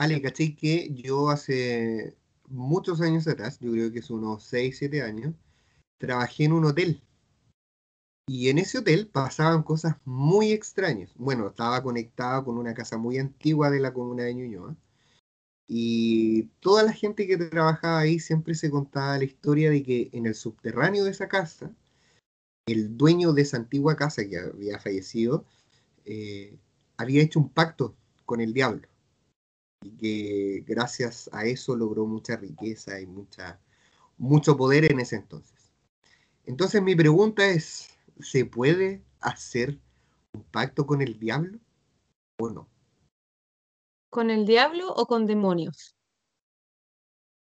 Ale, ¿cachai? Que yo hace muchos años atrás, yo creo que es unos 6, 7 años, trabajé en un hotel. Y en ese hotel pasaban cosas muy extrañas. Bueno, estaba conectado con una casa muy antigua de la comuna de Ñuñoa. Y toda la gente que trabajaba ahí siempre se contaba la historia de que en el subterráneo de esa casa, el dueño de esa antigua casa que había fallecido, eh, había hecho un pacto con el diablo. Y que gracias a eso logró mucha riqueza y mucha, mucho poder en ese entonces. Entonces mi pregunta es, ¿se puede hacer un pacto con el diablo o no? ¿Con el diablo o con demonios?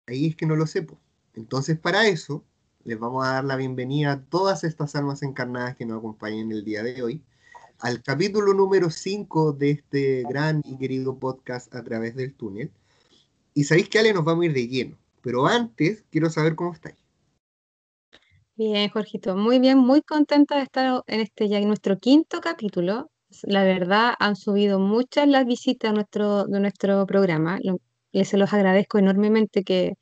Ahí es que no lo sepo. Entonces para eso les vamos a dar la bienvenida a todas estas almas encarnadas que nos acompañan el día de hoy al capítulo número 5 de este gran y querido podcast a través del túnel. Y sabéis que Ale nos vamos a ir de lleno, pero antes quiero saber cómo estáis. Bien, Jorgito, muy bien, muy contenta de estar en este ya en nuestro quinto capítulo. La verdad, han subido muchas las visitas nuestro, de nuestro programa. y se los agradezco enormemente que,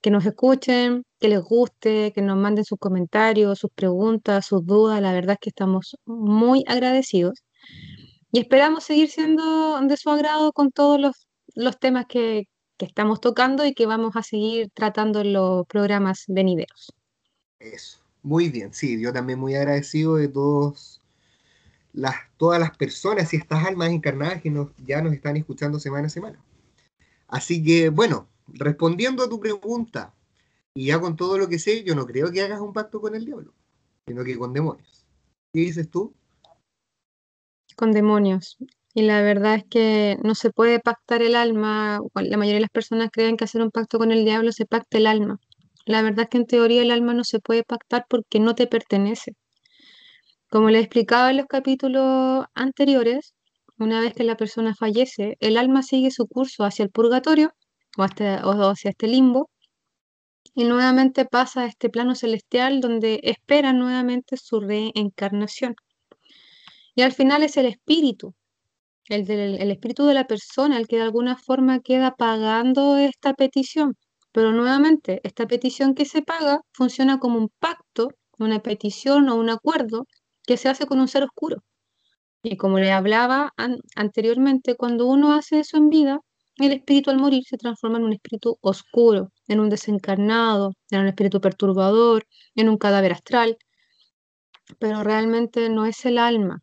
que nos escuchen, que les guste, que nos manden sus comentarios, sus preguntas, sus dudas. La verdad es que estamos muy agradecidos y esperamos seguir siendo de su agrado con todos los, los temas que, que estamos tocando y que vamos a seguir tratando en los programas venideros. Eso, muy bien, sí, yo también muy agradecido de todos las, todas las personas y estas almas encarnadas que nos, ya nos están escuchando semana a semana. Así que, bueno, respondiendo a tu pregunta, y ya con todo lo que sé, yo no creo que hagas un pacto con el diablo, sino que con demonios. ¿Qué dices tú? Con demonios. Y la verdad es que no se puede pactar el alma. La mayoría de las personas creen que hacer un pacto con el diablo se pacta el alma. La verdad es que en teoría el alma no se puede pactar porque no te pertenece. Como le explicaba en los capítulos anteriores, una vez que la persona fallece, el alma sigue su curso hacia el purgatorio o, hacia este limbo y nuevamente pasa a este plano celestial donde espera nuevamente su reencarnación. Y al final es el espíritu, el, el espíritu de la persona, el que de alguna forma queda pagando esta petición. Pero nuevamente, esta petición que se paga funciona como un pacto, una petición o un acuerdo que se hace con un ser oscuro. Y como le hablaba anteriormente, cuando uno hace eso en vida, el espíritu al morir se transforma en un espíritu oscuro, en un desencarnado, en un espíritu perturbador, en un cadáver astral, pero realmente no es el alma.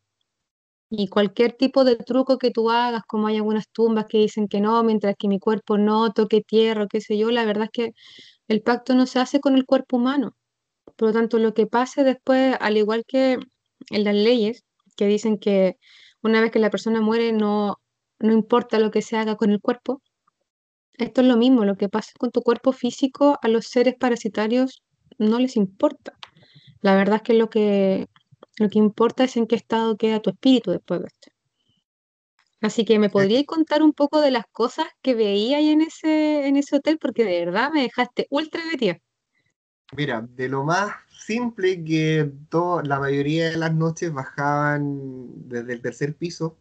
Y cualquier tipo de truco que tú hagas, como hay algunas tumbas que dicen que no, mientras que mi cuerpo no toque tierra, qué sé yo, la verdad es que el pacto no se hace con el cuerpo humano. Por lo tanto, lo que pase después, al igual que en las leyes, que dicen que una vez que la persona muere no, no importa lo que se haga con el cuerpo, esto es lo mismo, lo que pasa con tu cuerpo físico a los seres parasitarios no les importa. La verdad es que lo que lo que importa es en qué estado queda tu espíritu después de esto. Así que me podrías contar un poco de las cosas que veía ahí en ese, en ese hotel, porque de verdad me dejaste ultra metida. Mira, de lo más simple que la mayoría de las noches bajaban desde el tercer piso,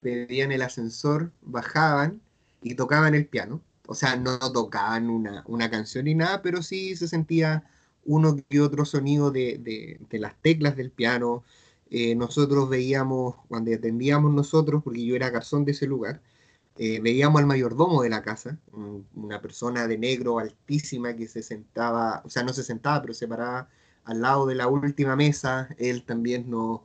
pedían el ascensor, bajaban y tocaban el piano. O sea, no tocaban una, una canción ni nada, pero sí se sentía uno que otro sonido de, las teclas del piano. Eh, nosotros veíamos, cuando atendíamos nosotros, porque yo era garzón de ese lugar, eh, veíamos al mayordomo de la casa, una persona de negro altísima que se sentaba, o sea, no se sentaba, pero se paraba al lado de la última mesa. Él también nos,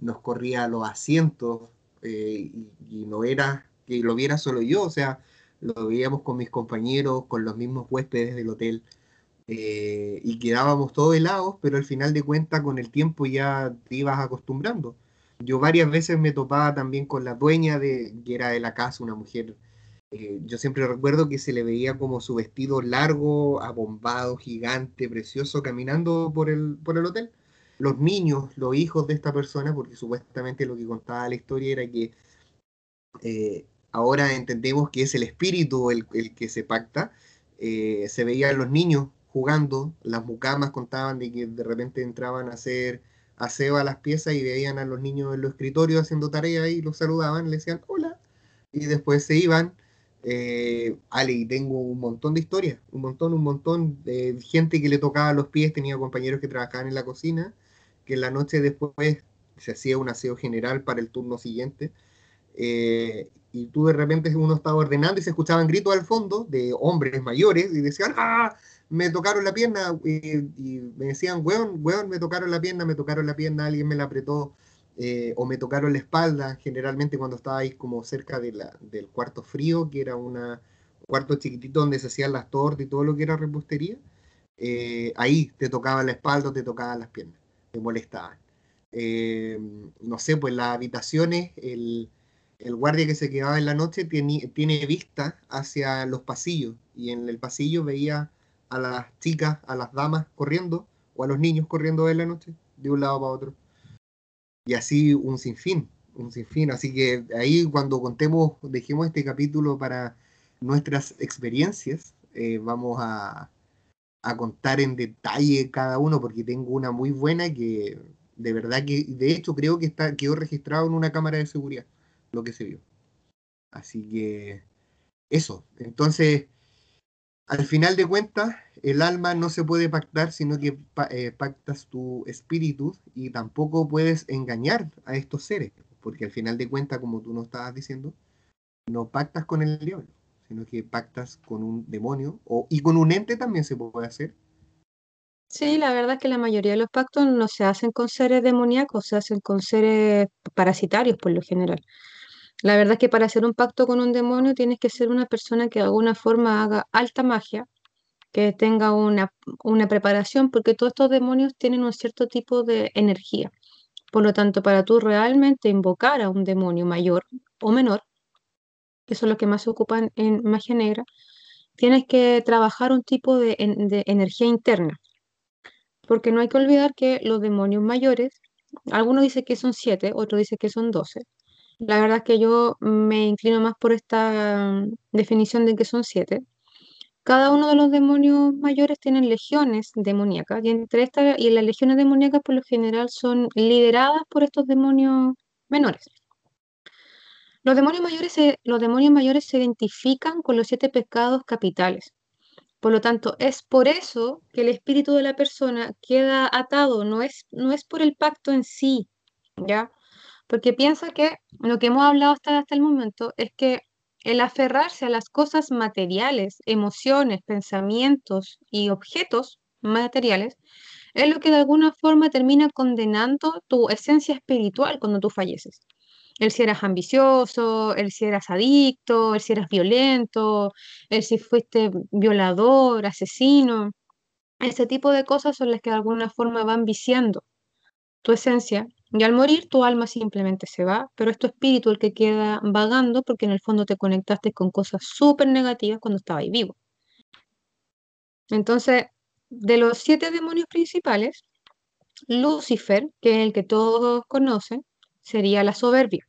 nos corría los asientos eh, y, no era que lo viera solo yo, o sea, lo veíamos con mis compañeros, con los mismos huéspedes del hotel. Eh, y quedábamos todos helados, pero al final de cuentas con el tiempo ya te ibas acostumbrando. Yo varias veces me topaba también con la dueña de, que era de la casa, una mujer, eh, yo siempre recuerdo que se le veía como su vestido largo, abombado, gigante, precioso, caminando por el, por el hotel. Los niños, los hijos de esta persona, porque supuestamente lo que contaba la historia era que eh, ahora entendemos que es el espíritu el, el que se pacta, se veían los niños jugando, las mucamas contaban de que de repente entraban a hacer aseo a las piezas y veían a los niños en los escritorios haciendo tarea y los saludaban, le decían hola, y después se iban, Eh, Ale, y tengo un montón de historias, un montón, un montón de gente que le tocaba los pies, tenía compañeros que trabajaban en la cocina, que la noche después se hacía un aseo general para el turno siguiente. Eh, y tú de repente uno estaba ordenando y se escuchaban gritos al fondo de hombres mayores y decían, ¡ah! Me tocaron la pierna y, me decían, weón, weón, me tocaron la pierna, me tocaron la pierna, alguien me la apretó eh, o me tocaron la espalda, generalmente cuando estaba ahí como cerca del cuarto frío, que era un cuarto chiquitito donde se hacían las tortas y todo lo que era repostería, eh, ahí te tocaba la espalda o te tocaban las piernas, te molestaban. no sé, pues las habitaciones, el, el guardia que se quedaba en la noche tiene, tiene vista hacia los pasillos y en el pasillo veía a las chicas, a las damas corriendo o a los niños corriendo en la noche de un lado para otro. Y así un sinfín, un sinfín. Así que ahí cuando contemos, dejemos este capítulo para nuestras experiencias, eh, vamos a, a contar en detalle cada uno porque tengo una muy buena que de verdad que de hecho creo que está quedó registrado en una cámara de seguridad lo que se vio. Así que eso. Entonces, al final de cuentas, el alma no se puede pactar, sino que eh, pactas tu espíritu y tampoco puedes engañar a estos seres, porque al final de cuentas, como tú nos estabas diciendo, no pactas con el diablo, sino que pactas con un demonio o, y con un ente también se puede hacer. Sí, la verdad es que la mayoría de los pactos no se hacen con seres demoníacos, se hacen con seres parasitarios por lo general. La verdad es que para hacer un pacto con un demonio tienes que ser una persona que de alguna forma haga alta magia, que tenga una, preparación, porque todos estos demonios tienen un cierto tipo de energía. Por lo tanto, para tú realmente invocar a un demonio mayor o menor, que son los que más se ocupan en magia negra, tienes que trabajar un tipo de, energía interna. Porque no hay que olvidar que los demonios mayores, algunos dicen que son siete, otros dicen que son doce, la verdad es que yo me inclino más por esta definición de que son siete. Cada uno de los demonios mayores tienen legiones demoníacas y entre estas y las legiones demoníacas por lo general son lideradas por estos demonios menores. Los demonios mayores se, los demonios mayores se identifican con los siete pecados capitales. Por lo tanto, es por eso que el espíritu de la persona queda atado, no es, no es por el pacto en sí, ¿ya? Porque piensa que lo que hemos hablado hasta, hasta el momento es que el aferrarse a las cosas materiales, emociones, pensamientos y objetos materiales, es lo que de alguna forma termina condenando tu esencia espiritual cuando tú falleces. El si eras ambicioso, el si eras adicto, el si eras violento, el si fuiste violador, asesino. Ese tipo de cosas son las que de alguna forma van viciando tu esencia y al morir tu alma simplemente se va, pero es tu espíritu el que queda vagando porque en el fondo te conectaste con cosas súper negativas cuando estabas vivo. Entonces, de los siete demonios principales, Lucifer, que es el que todos conocen, sería la soberbia.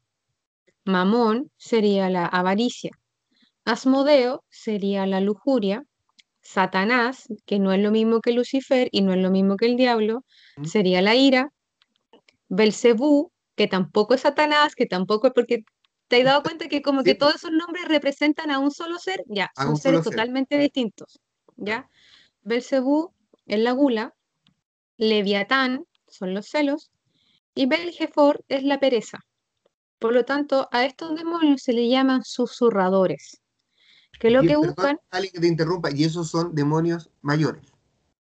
Mamón sería la avaricia. Asmodeo sería la lujuria. Satanás, que no es lo mismo que Lucifer y no es lo mismo que el diablo, sería la ira. Belcebú, que tampoco es Satanás, que tampoco es porque te has dado cuenta que como que todos esos nombres representan a un solo ser, ya, son seres totalmente distintos, ¿ya? Belcebú es la gula, Leviatán son los celos, y Belgefor es la pereza. Por lo tanto, a estos demonios se le llaman susurradores, que lo que buscan... Alguien que te interrumpa, y esos son demonios mayores.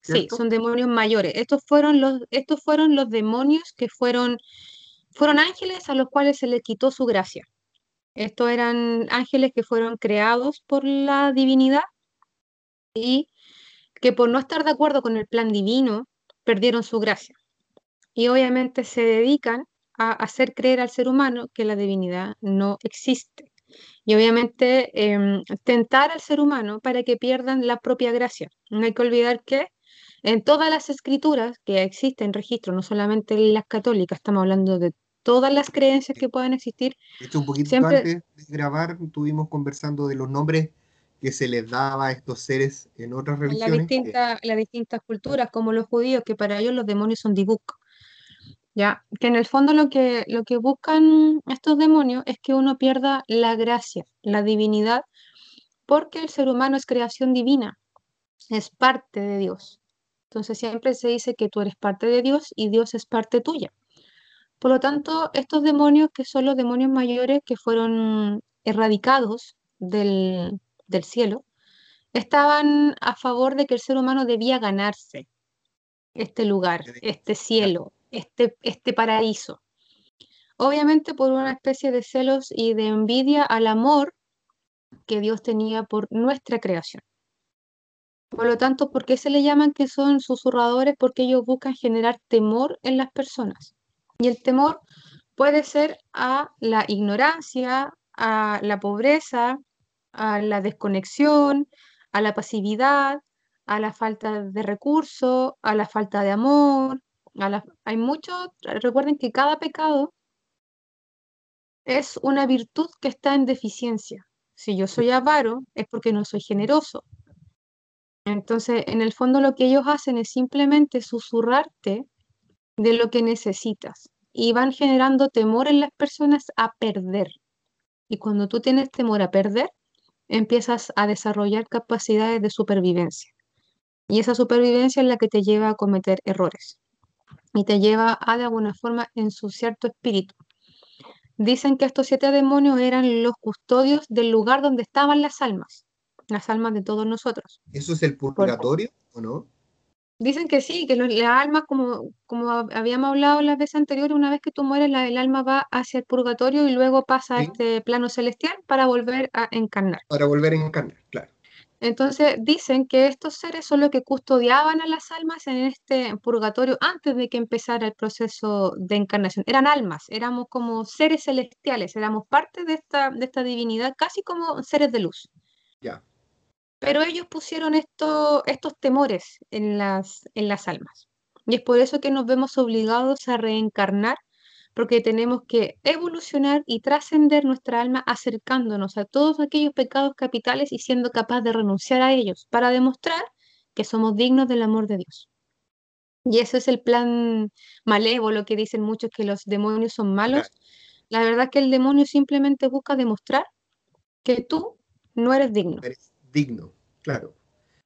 Sí, son demonios mayores. Estos fueron los, estos fueron los demonios que fueron, fueron ángeles a los cuales se les quitó su gracia. Estos eran ángeles que fueron creados por la divinidad y que por no estar de acuerdo con el plan divino perdieron su gracia. Y obviamente se dedican a hacer creer al ser humano que la divinidad no existe. Y obviamente em, tentar al ser humano para que pierdan la propia gracia. No hay que olvidar que en todas las escrituras que existen registro, no solamente en las católicas, estamos hablando de todas las creencias que puedan existir. De un poquito antes de grabar, estuvimos conversando de los nombres que se les daba a estos seres en otras religiones. En las distintas culturas, como los judíos, que para ellos los demonios son dibuk. Ya, que en el fondo lo que, lo que buscan estos demonios es que uno pierda la gracia, la divinidad, porque el ser humano es creación divina, es parte de Dios. Entonces siempre se dice que tú eres parte de Dios y Dios es parte tuya. Por lo tanto, estos demonios, que son los demonios mayores que fueron erradicados del, del cielo, estaban a favor de que el ser humano debía ganarse este lugar, este cielo, este, este paraíso. Obviamente por una especie de celos y de envidia al amor que Dios tenía por nuestra creación. Por lo tanto, ¿por qué se le llaman que son susurradores? Porque ellos buscan generar temor en las personas. Y el temor puede ser a la ignorancia, a la pobreza, a la desconexión, a la pasividad, a la falta de recursos, a la falta de amor. Hay mucho, recuerden que cada pecado es una virtud que está en deficiencia. Si yo soy avaro, es porque no soy generoso. Entonces, en el fondo lo que ellos hacen es simplemente susurrarte de lo que necesitas y van generando temor en las personas a perder. Y cuando tú tienes temor a perder, empiezas a desarrollar capacidades de supervivencia. Y esa supervivencia es la que te lleva a cometer errores y te lleva a de alguna forma ensuciar tu espíritu. Dicen que estos siete demonios eran los custodios del lugar donde estaban las almas, las almas de todos nosotros. ¿Eso es el purgatorio o no? Dicen que sí, que la alma, como, como habíamos hablado la vez anterior, una vez que tú mueres, la, el alma va hacia el purgatorio y luego pasa a este plano celestial para volver a encarnar. Para volver a encarnar, claro. Entonces dicen que estos seres son los que custodiaban a las almas en este purgatorio antes de que empezara el proceso de encarnación. Eran almas, éramos como seres celestiales, éramos parte de esta, de esta divinidad, casi como seres de luz. Ya. Pero ellos pusieron estos temores en las, en las almas. Y es por eso que nos vemos obligados a reencarnar porque tenemos que evolucionar y trascender nuestra alma acercándonos a todos aquellos pecados capitales y siendo capaz de renunciar a ellos para demostrar que somos dignos del amor de Dios. Y ese es el plan malévolo que dicen muchos que los demonios son malos. La verdad es que el demonio simplemente busca demostrar que tú no eres digno. Eres digno, claro.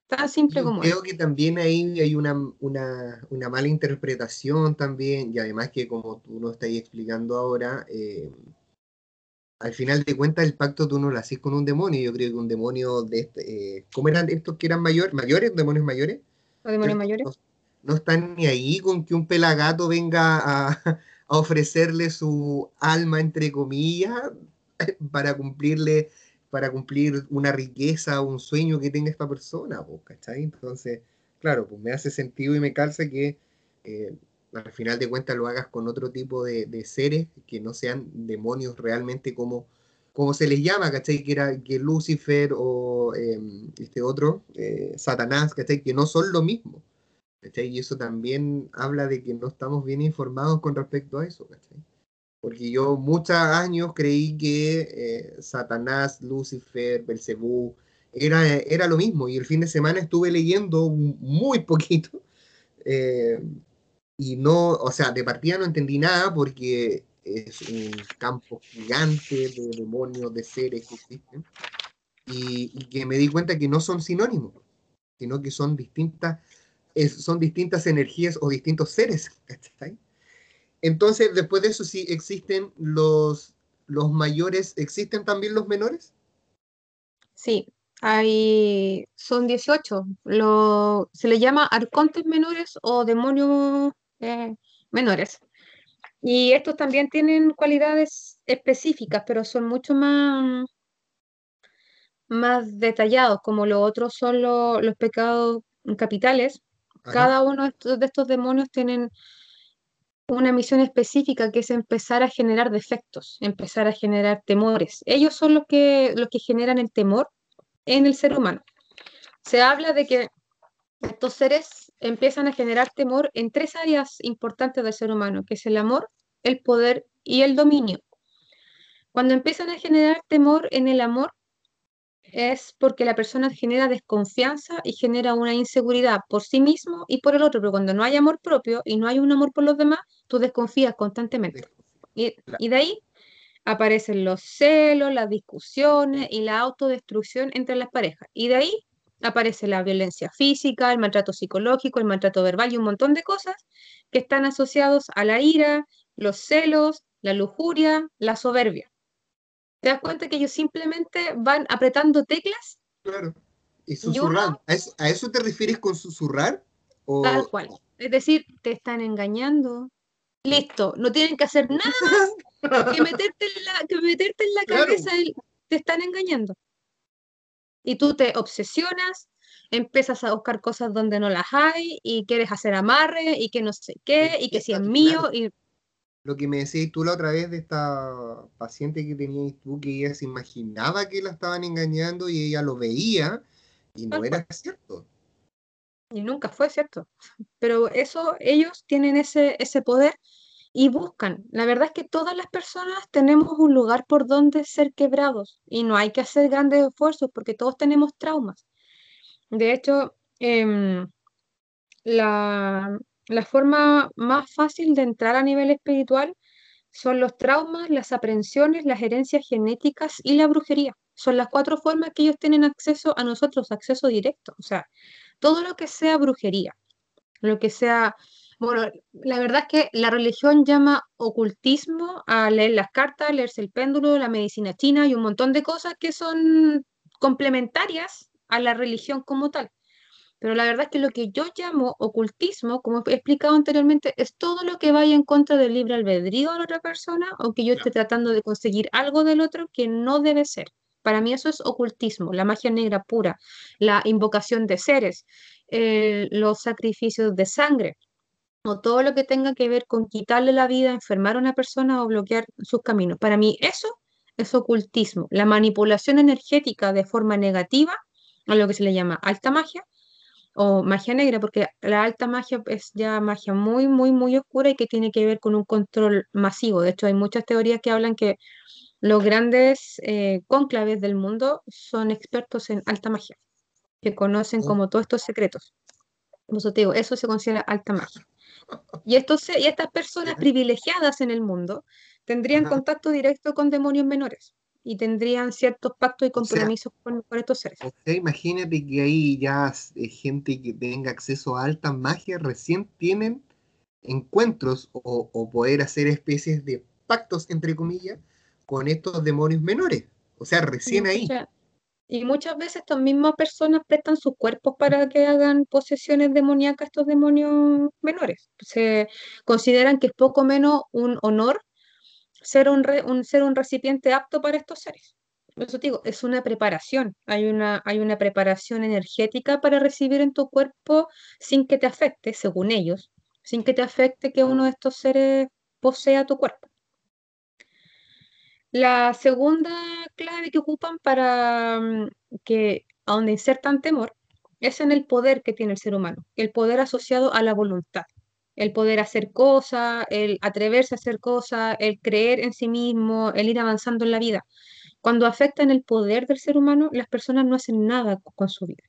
Tan simple como Creo que también ahí hay una, una, una, mala interpretación también, y además que como tú nos estás explicando ahora, eh, al final de cuentas el pacto tú no lo haces con un demonio, yo creo que un demonio de este, eh, ¿cómo eran estos que eran mayores, mayores, demonios mayores? ¿Los demonios mayores? No, están ni ahí con que un pelagato venga a, a ofrecerle su alma, entre comillas, para cumplirle para cumplir una riqueza o un sueño que tenga esta persona, ¿cachai? Entonces, claro, pues me hace sentido y me calza que eh, al final de cuentas lo hagas con otro tipo de, seres que no sean demonios realmente como, como se les llama, ¿cachai? Que era que Lucifer o em, este otro, eh, Satanás, ¿cachai? Que no son lo mismo. ¿cachai? Y eso también habla de que no estamos bien informados con respecto a eso, ¿cachai? Porque yo muchos años creí que eh, Satanás, Lucifer, Belcebú era, era lo mismo. Y el fin de semana estuve leyendo muy poquito. Eh, y no, o sea, de partida no entendí nada porque es un campo gigante de demonios, de seres que existen. Y, que me di cuenta que no son sinónimos, sino que son distintas, son distintas energías o distintos seres. ¿cachai? Entonces, después de eso, sí existen los, los mayores, ¿existen también los menores? Sí, hay, son 18. Lo, se le llama arcontes menores o demonios eh, menores. Y estos también tienen cualidades específicas, pero son mucho más, más detallados, como los otros son los pecados capitales. Cada uno de estos, de estos demonios tienen una misión específica que es empezar a generar defectos, empezar a generar temores. Ellos son los que, los que generan el temor en el ser humano. Se habla de que estos seres empiezan a generar temor en tres áreas importantes del ser humano, que es el amor, el poder y el dominio. Cuando empiezan a generar temor en el amor, es porque la persona genera desconfianza y genera una inseguridad por sí mismo y por el otro, pero cuando no hay amor propio y no hay un amor por los demás, tú desconfías constantemente. Y, de ahí aparecen los celos, las discusiones y la autodestrucción entre las parejas. Y de ahí aparece la violencia física, el maltrato psicológico, el maltrato verbal y un montón de cosas que están asociados a la ira, los celos, la lujuria, la soberbia. ¿Te das cuenta que ellos simplemente van apretando teclas? Claro. Y susurrando. ¿A, eso, te refieres con susurrar? ¿O... Tal cual. Es decir, te están engañando. Listo, no tienen que hacer nada más que meterte en la, que meterte en la cabeza, te están engañando. Y tú te obsesionas, empiezas a buscar cosas donde no las hay y quieres hacer amarre y que no sé qué y que si es mío y lo que me decías tú la otra vez de esta paciente que tenías tú, que ella se imaginaba que la estaban engañando y ella lo veía y no era cierto. Y nunca fue cierto. Pero eso, ellos tienen ese, ese poder y buscan. La verdad es que todas las personas tenemos un lugar por donde ser quebrados y no hay que hacer grandes esfuerzos porque todos tenemos traumas. De hecho, em, la, la forma más fácil de entrar a nivel espiritual son los traumas, las aprensiones, las herencias genéticas y la brujería. Son las cuatro formas que ellos tienen acceso a nosotros, acceso directo. O sea, todo lo que sea brujería, lo que sea... Bueno, la verdad es que la religión llama ocultismo a leer las cartas, leerse el péndulo, la medicina china y un montón de cosas que son complementarias a la religión como tal. Pero la verdad es que lo que yo llamo ocultismo, como he explicado anteriormente, es todo lo que vaya en contra del libre albedrío de la otra persona o que yo esté tratando de conseguir algo del otro que no debe ser. Para mí eso es ocultismo, la magia negra pura, la invocación de seres, los sacrificios de sangre o todo lo que tenga que ver con quitarle la vida, enfermar a una persona o bloquear sus caminos. Para mí eso es ocultismo, la manipulación energética de forma negativa, a lo que se le llama alta magia, o magia negra, porque la alta magia es ya magia muy, muy, muy oscura y que tiene que ver con un control masivo. De hecho, hay muchas teorías que hablan que los grandes eh, cónclaves del mundo son expertos en alta magia, que conocen oh. como todos estos secretos. Eso digo, eso se considera alta magia. Y, estos, y estas personas privilegiadas en el mundo tendrían contacto directo con demonios menores y tendrían ciertos pactos y compromisos con, estos seres. imagínate que ahí ya eh, gente que tenga acceso a alta magia recién tienen encuentros o, poder hacer especies de pactos, entre comillas, con estos demonios menores. O sea, recién ahí. Y muchas veces estas mismas personas prestan sus cuerpos para que hagan posesiones demoníacas a estos demonios menores. Se consideran que es poco menos un honor ser un, ser un recipiente apto para estos seres. Eso digo, es una preparación. Hay una, hay una preparación energética para recibir en tu cuerpo sin que te afecte, según ellos, sin que te afecte que uno de estos seres posea tu cuerpo. La segunda clave que ocupan para mm, que a donde insertan temor es en el poder que tiene el ser humano, el poder asociado a la voluntad el poder hacer cosas, el atreverse a hacer cosas, el creer en sí mismo, el ir avanzando en la vida. Cuando afectan el poder del ser humano, las personas no hacen nada con su vida.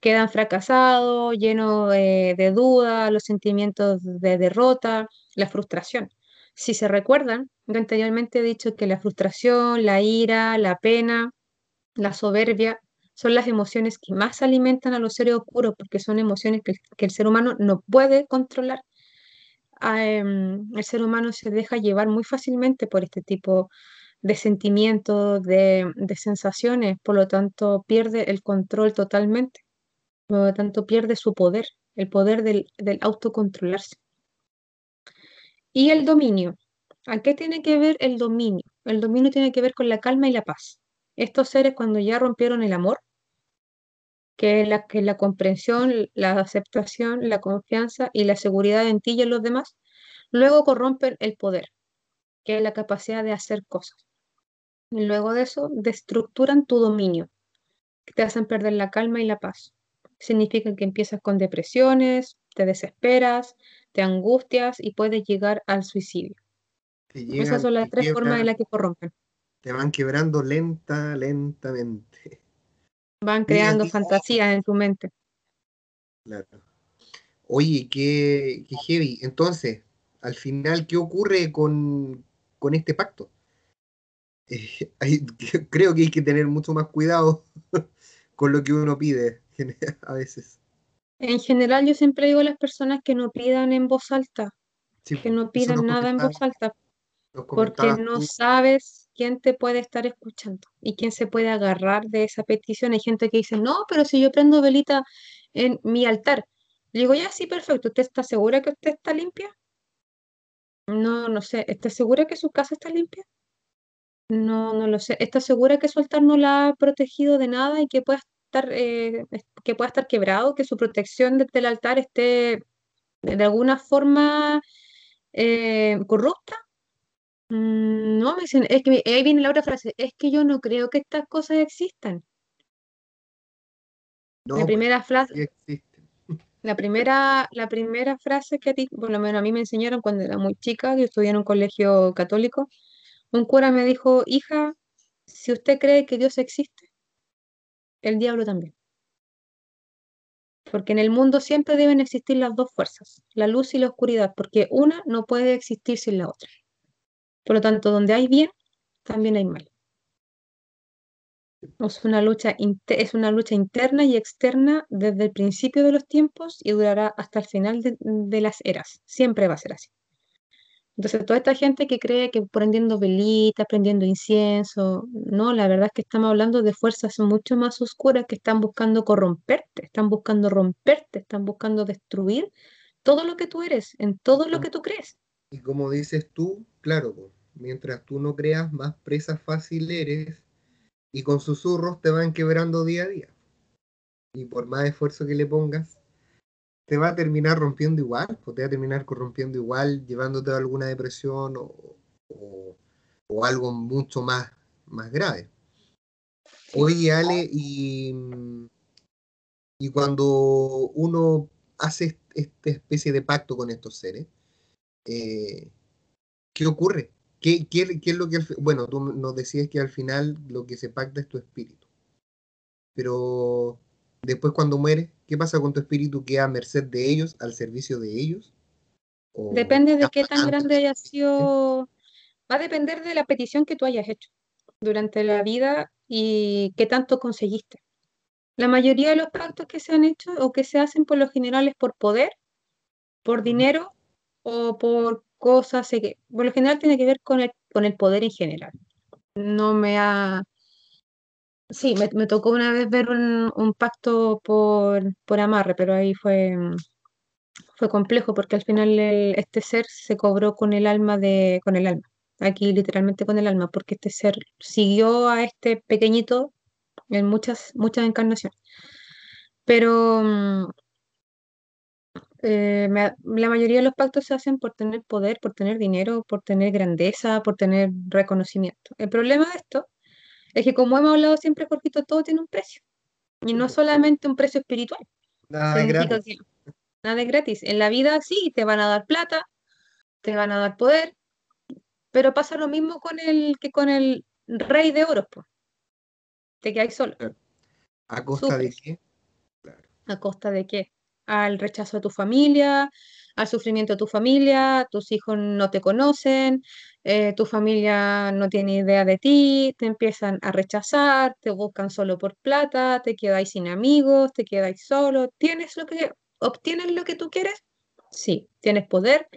Quedan fracasados, llenos de, de dudas, los sentimientos de derrota, la frustración. Si se recuerdan, anteriormente he dicho que la frustración, la ira, la pena, la soberbia son las emociones que más alimentan a los seres oscuros porque son emociones que el ser humano no puede controlar Em, el ser humano se deja llevar muy fácilmente por este tipo de sentimientos, de, sensaciones, por lo tanto pierde el control totalmente, por lo tanto pierde su poder, el poder del, del autocontrolarse. Y el dominio. ¿A qué tiene que ver el dominio? El dominio tiene que ver con la calma y la paz. Estos seres cuando ya rompieron el amor, que la, que la comprensión, la aceptación, la confianza y la seguridad en ti y en los demás, luego corrompen el poder, que es la capacidad de hacer cosas. Y luego de eso, destructuran tu dominio, que te hacen perder la calma y la paz. Significa que empiezas con depresiones, te desesperas, te angustias y puedes llegar al suicidio. Esas son las tres formas en las que corrompen. Te van quebrando lenta, lentamente. Van creando fantasías en tu mente. Claro. Oye, qué, qué heavy. Entonces, al final, ¿qué ocurre con, este pacto? eh, creo que hay que tener mucho más cuidado con lo que uno pide a veces. En general, yo siempre digo a las personas que no pidan en voz alta, que no pidan nada en voz alta, porque no sabes quién te puede estar escuchando y quién se puede agarrar de esa petición. Hay gente que dice, no, pero si yo prendo velita en mi altar, le digo, ya, sí, perfecto, ¿usted está segura que usted está limpia? No, no sé, ¿está segura que su casa está limpia? No, no lo sé. ¿Está segura que su altar no la ha protegido de nada y que pueda estar, eh, que pueda estar quebrado, que su protección desde el altar esté de alguna forma eh, corrupta? Mm, no, me dicen, es que ahí viene la otra frase, es que yo no creo que estas cosas existan. la primera frase, la primera, la primera frase que a ti, por lo menos a mí me enseñaron cuando era muy chica, yo estudié en un colegio católico, un cura me dijo, hija, si usted cree que Dios existe, el diablo también. Porque en el mundo siempre deben existir las dos fuerzas, la luz y la oscuridad, porque una no puede existir sin la otra. Por lo tanto, donde hay bien, también hay mal. Es una lucha, es una lucha interna y externa desde el principio de los tiempos y durará hasta el final de, las eras. Siempre va a ser así. Entonces, toda esta gente que cree que prendiendo velitas, prendiendo incienso, no, la verdad es que estamos hablando de fuerzas mucho más oscuras que están buscando corromperte, están buscando romperte, están buscando destruir todo lo que tú eres, en todo lo que tú crees. Y como dices tú, claro, mientras tú no creas, más presa fácil eres y con susurros te van quebrando día a día. Y por más esfuerzo que le pongas, te va a terminar rompiendo igual, o te va a terminar corrompiendo igual, llevándote a alguna depresión o, o, algo mucho más, más grave. Oye, Ale, y, y cuando uno hace esta especie de pacto con estos seres, eh, ¿qué ocurre? ¿Qué, es lo que... bueno, tú nos decías que al final lo que se pacta es tu espíritu. Pero después cuando mueres, ¿qué pasa con tu espíritu? ¿Queda a merced de ellos, al servicio de ellos? Depende de qué tan grande haya sido... Va a depender de la petición que tú hayas hecho durante la vida y qué tanto conseguiste. La mayoría de los pactos que se han hecho o que se hacen por lo general es por poder, por dinero o por cosas, que por lo general tiene que ver con el, con el poder en general. No me ha... Sí, me, tocó una vez ver un, pacto por, por, amarre, pero ahí fue, fue complejo porque al final este ser se cobró con el alma de, con el alma, aquí literalmente con el alma, porque este ser siguió a este pequeñito en muchas, muchas encarnaciones. Pero eh, la mayoría de los pactos se hacen por tener poder, por tener dinero, por tener grandeza, por tener reconocimiento. El problema de esto es que como hemos hablado siempre, Jorgito, todo tiene un precio. Y no solamente un precio espiritual. Nada es gratis. nada es gratis. En la vida sí, te van a dar plata, te van a dar poder, pero pasa lo mismo con el que con el rey de oro, pues. Te quedas solo. ¿A costa de qué? ¿A costa de qué? Al rechazo de tu familia, al sufrimiento de tu familia, tus hijos no te conocen, eh, tu familia no tiene idea de ti, te empiezan a rechazar, te buscan solo por plata, te quedáis sin amigos, te quedáis solo, ¿tienes lo que obtienes lo que tú quieres? Sí, tienes poder,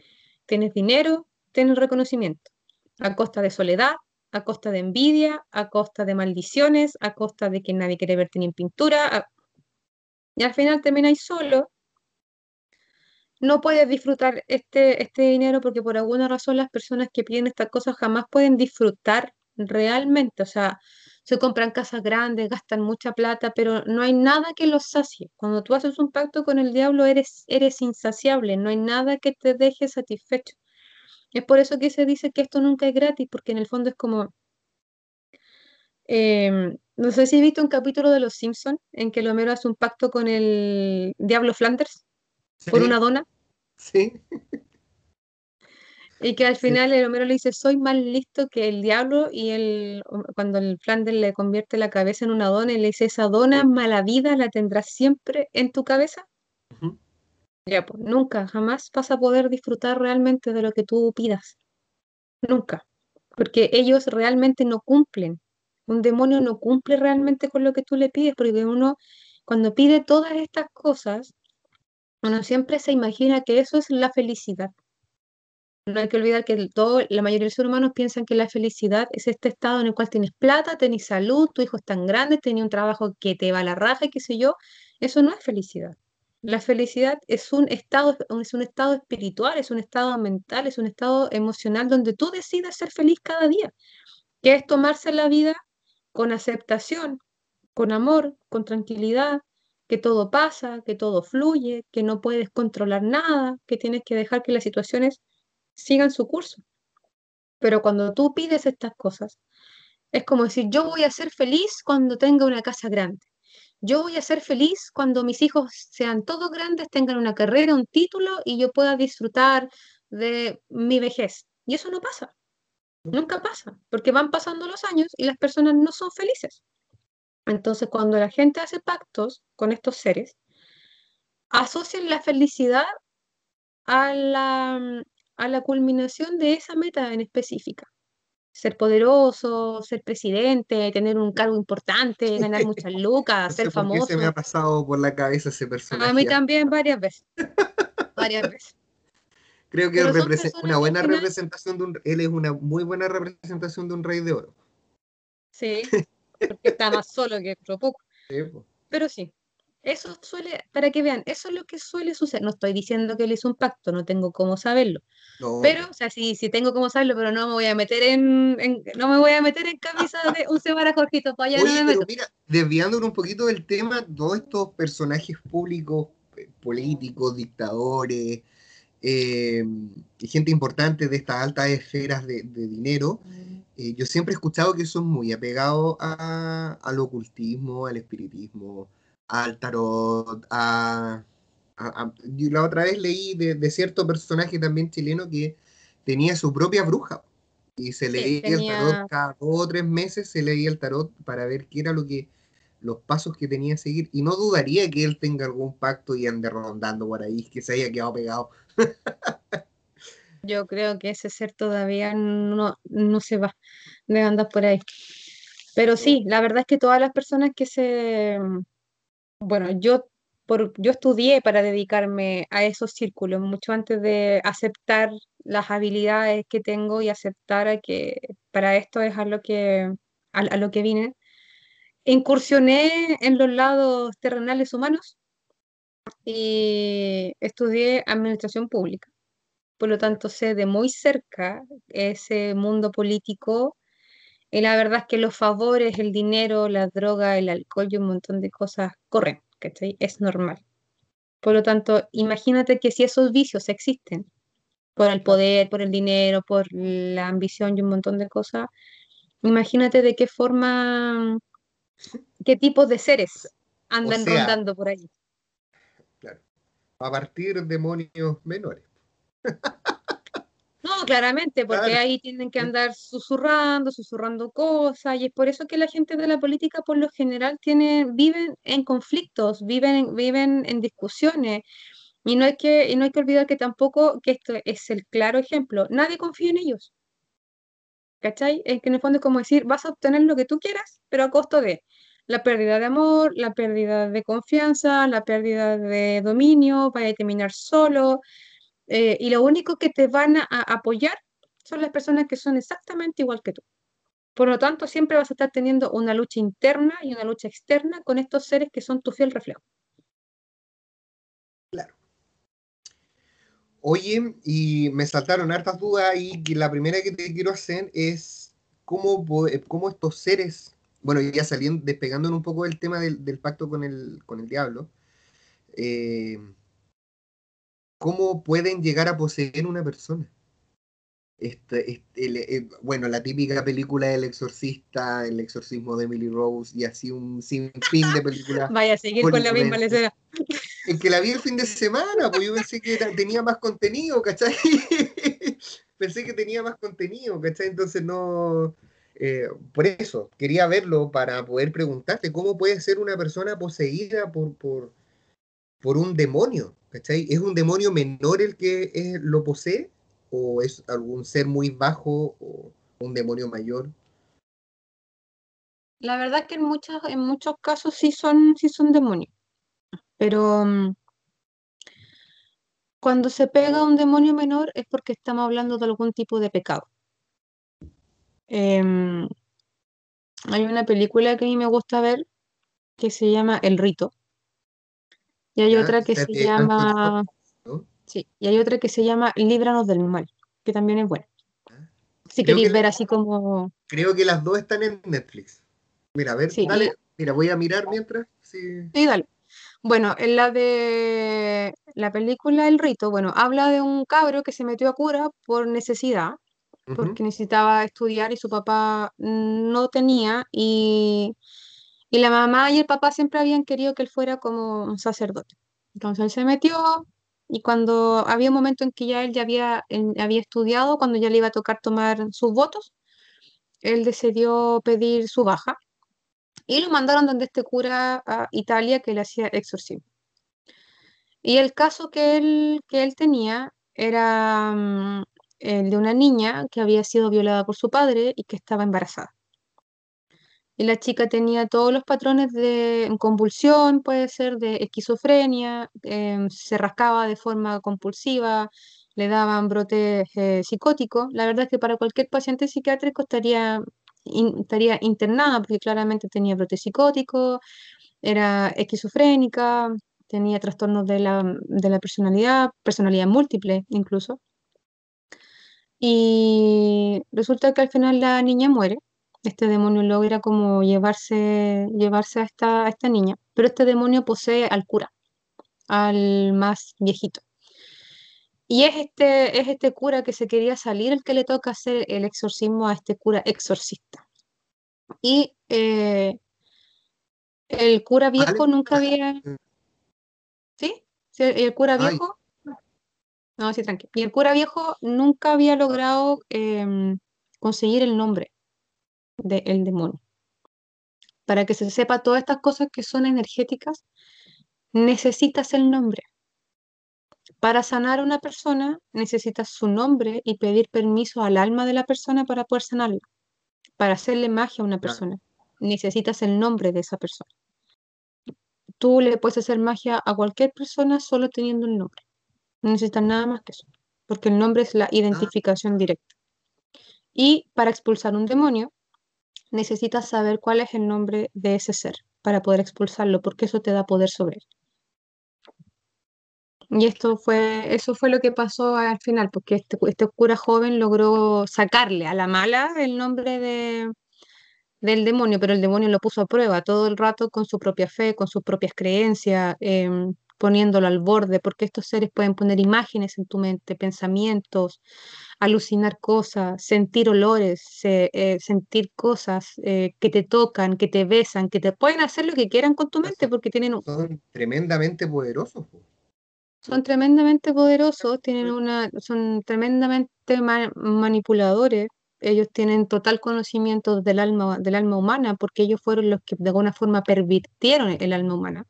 tienes dinero, tienes reconocimiento, a costa de soledad, a costa de envidia, a costa de maldiciones, a costa de que nadie quiere verte ni en pintura, y al final termináis solo no puedes disfrutar este, este dinero porque por alguna razón las personas que piden estas cosas jamás pueden disfrutar realmente. O sea, se compran casas grandes, gastan mucha plata, pero no hay nada que los sacie. Cuando tú haces un pacto con el diablo eres, eres insaciable, no hay nada que te deje satisfecho. Es por eso que se dice que esto nunca es gratis, porque en el fondo es como... Em, no sé si has visto un capítulo de Los Simpsons en que Homero hace un pacto con el Diablo Flanders por una dona. Sí. Y que al final el Homero le dice, soy más listo que el diablo, y él, cuando el Flanders le convierte la cabeza en una dona, y le dice, esa dona mala vida la tendrás siempre en tu cabeza. Ya, pues nunca, jamás vas a poder disfrutar realmente de lo que tú pidas. Nunca. porque ellos realmente no cumplen. Un demonio no cumple realmente con lo que tú le pides, porque uno cuando pide todas estas cosas, uno siempre se imagina que eso es la felicidad. No hay que olvidar que todo, la mayoría de los seres humanos piensan que la felicidad es este estado en el cual tienes plata, tienes salud, tu hijo es tan grande, tienes un trabajo que te va a la raja, qué sé yo. Eso no es felicidad. La felicidad es un estado, es un estado espiritual, es un estado mental, es un estado emocional donde tú decides ser feliz cada día, que es tomarse la vida con aceptación, con amor, con tranquilidad, que todo pasa, que todo fluye, que no puedes controlar nada, que tienes que dejar que las situaciones sigan su curso. Pero cuando tú pides estas cosas, es como decir, yo voy a ser feliz cuando tenga una casa grande. Yo voy a ser feliz cuando mis hijos sean todos grandes, tengan una carrera, un título y yo pueda disfrutar de mi vejez. Y eso no pasa. Nunca pasa, porque van pasando los años y las personas no son felices. Entonces, cuando la gente hace pactos con estos seres, asocian la felicidad a la, a la culminación de esa meta en específica. Ser poderoso, ser presidente, tener un cargo importante, ganar muchas lucas, ser famoso. se me ha pasado por la cabeza ese personaje. A mí también varias veces. varias veces. Creo que es una buena representación de un él es una muy buena representación de un rey de oro. Sí, porque está más solo que otro poco. Pero sí, eso suele, para que vean, eso es lo que suele suceder. No estoy diciendo que él hizo un pacto, no tengo cómo saberlo. Pero, o sea, sí, sí tengo cómo saberlo, pero no me voy a meter en, no me voy a meter en camisa de un semana Jorgito, para allá no me meto. Mira, desviándonos un poquito del tema, todos estos personajes públicos, eh, políticos, dictadores, eh, gente importante de estas altas esferas de, dinero, eh, yo siempre he escuchado que son muy apegados al ocultismo, al espiritismo, al tarot, a, la otra vez leí de, cierto personaje también chileno que tenía su propia bruja y se leía el tarot cada dos o tres meses, se leía el tarot para ver qué era lo que los pasos que tenía que seguir y no dudaría que él tenga algún pacto y ande rondando por ahí, que se haya quedado pegado. Yo creo que ese ser todavía no, no se va de andar por ahí. Pero sí, la verdad es que todas las personas que se bueno, yo, por, yo estudié para dedicarme a esos círculos mucho antes de aceptar las habilidades que tengo y aceptar a que para esto es a lo que, a, lo que vine. Incursioné en los lados terrenales humanos y estudié administración pública. Por lo tanto, sé de muy cerca ese mundo político y la verdad es que los favores, el dinero, la droga, el alcohol y un montón de cosas corren, ¿cachai? Es normal. Por lo tanto, imagínate que si esos vicios existen, por el poder, por el dinero, por la ambición y un montón de cosas, imagínate de qué forma, qué tipos de seres andan rondando por ahí. Claro. A partir de demonios menores. No, claramente, porque ahí tienen que andar susurrando, susurrando cosas, y es por eso que la gente de la política por lo general tiene, viven en conflictos, viven, viven en discusiones, y no, hay que, y no hay que olvidar que tampoco, que esto es el claro ejemplo, nadie confía en ellos. ¿Cachai? Es que en el fondo es como decir, vas a obtener lo que tú quieras, pero a costo de la pérdida de amor, la pérdida de confianza, la pérdida de dominio, vaya a terminar solo, eh, y lo único que te van a, apoyar son las personas que son exactamente igual que tú. Por lo tanto, siempre vas a estar teniendo una lucha interna y una lucha externa con estos seres que son tu fiel reflejo. Claro. Oye, y me saltaron hartas dudas y la primera que te quiero hacer es cómo, cómo estos seres, bueno, ya saliendo, despegando un poco del tema del, pacto con el, con el diablo, eh, cómo pueden llegar a poseer una persona. Este, este eh, bueno, la típica película del exorcista, el exorcismo de Emily Rose y así un sinfín de películas. Vaya a seguir con la misma lecera. En que la vi el fin de semana, pues yo pensé que tenía más contenido, ¿cachai? pensé que tenía más contenido, ¿cachai? Entonces no... Eh, por eso, quería verlo para poder preguntarte cómo puede ser una persona poseída por, por, por un demonio, ¿cachai? ¿Es un demonio menor el que lo posee? ¿O es algún ser muy bajo? un demonio mayor. La verdad es que en muchos, en muchos casos sí son, sí son demonios. Pero mm, cuando se pega un demonio menor es porque estamos hablando de algún tipo de pecado. Em, hay una película que a mí me gusta ver que se llama El Rito. Y hay otra que se llama, sí, y hay otra que se llama Líbranos del Mal, que también es buena. Si Creo queréis que, ver así como, creo que las dos están en Netflix. Mira, a ver, sí, y, dale. Mira, voy a mirar mientras. Sí. sí, dale. Bueno, en la de la película El Rito, bueno, habla de un cabro que se metió a cura por necesidad, porque necesitaba estudiar y su papá no tenía, y, y la mamá y el papá siempre habían querido que él fuera como un sacerdote. Entonces él se metió, y cuando había un momento en que ya él ya había, había estudiado, cuando ya le iba a tocar tomar sus votos, él decidió pedir su baja, y lo mandaron donde este cura a Italia que le hacía exorcismo. Y el caso que él, que él tenía era mm, el de una niña que había sido violada por su padre y que estaba embarazada. Y la chica tenía todos los patrones de convulsión, puede ser, de esquizofrenia, em, se rascaba de forma compulsiva, le daban brotes eh, psicóticos. La verdad es que para cualquier paciente psiquiátrico estaría, in- estaría internada porque claramente tenía brotes psicóticos, era esquizofrénica, tenía trastornos de la personalidad, personalidad múltiple incluso. Y resulta que al final la niña muere. Este demonio logra como llevarse, llevarse a esta, a esta niña, pero este demonio posee al cura, al más viejito. Y es este, es este cura que se quería salir el que le toca hacer el exorcismo a este cura exorcista. Y eh, el cura Vale. viejo nunca había... ¿Sí? El cura Ay, viejo No, sí, tranqui. Y el cura viejo nunca había logrado em, conseguir el nombre del demonio. Para que se sepa todas estas cosas que son energéticas, necesitas el nombre. Para sanar a una persona, necesitas su nombre y pedir permiso al alma de la persona para poder sanarla. Para hacerle magia a una persona, necesitas el nombre de esa persona. Tú le puedes hacer magia a cualquier persona solo teniendo el nombre. No necesitas nada más que eso, porque el nombre es la Ah, identificación directa. Y para expulsar un demonio, necesitas saber cuál es el nombre de ese ser para poder expulsarlo, porque eso te da poder sobre él. Y esto fue, eso fue lo que pasó al final, porque este, este cura joven logró sacarle a la mala el nombre de, del demonio, pero el demonio lo puso a prueba todo el rato con su propia fe, con sus propias creencias, em, poniéndolo al borde, porque estos seres pueden poner imágenes en tu mente, pensamientos, alucinar cosas, sentir olores, eh, sentir cosas eh, que te tocan, que te besan, que te pueden hacer lo que quieran con tu mente, porque tienen, un- son tremendamente poderosos. po. son tremendamente poderosos, tienen una, son tremendamente ma- manipuladores. Ellos tienen total conocimiento del alma, del alma humana, porque ellos fueron los que de alguna forma pervirtieron el alma humana.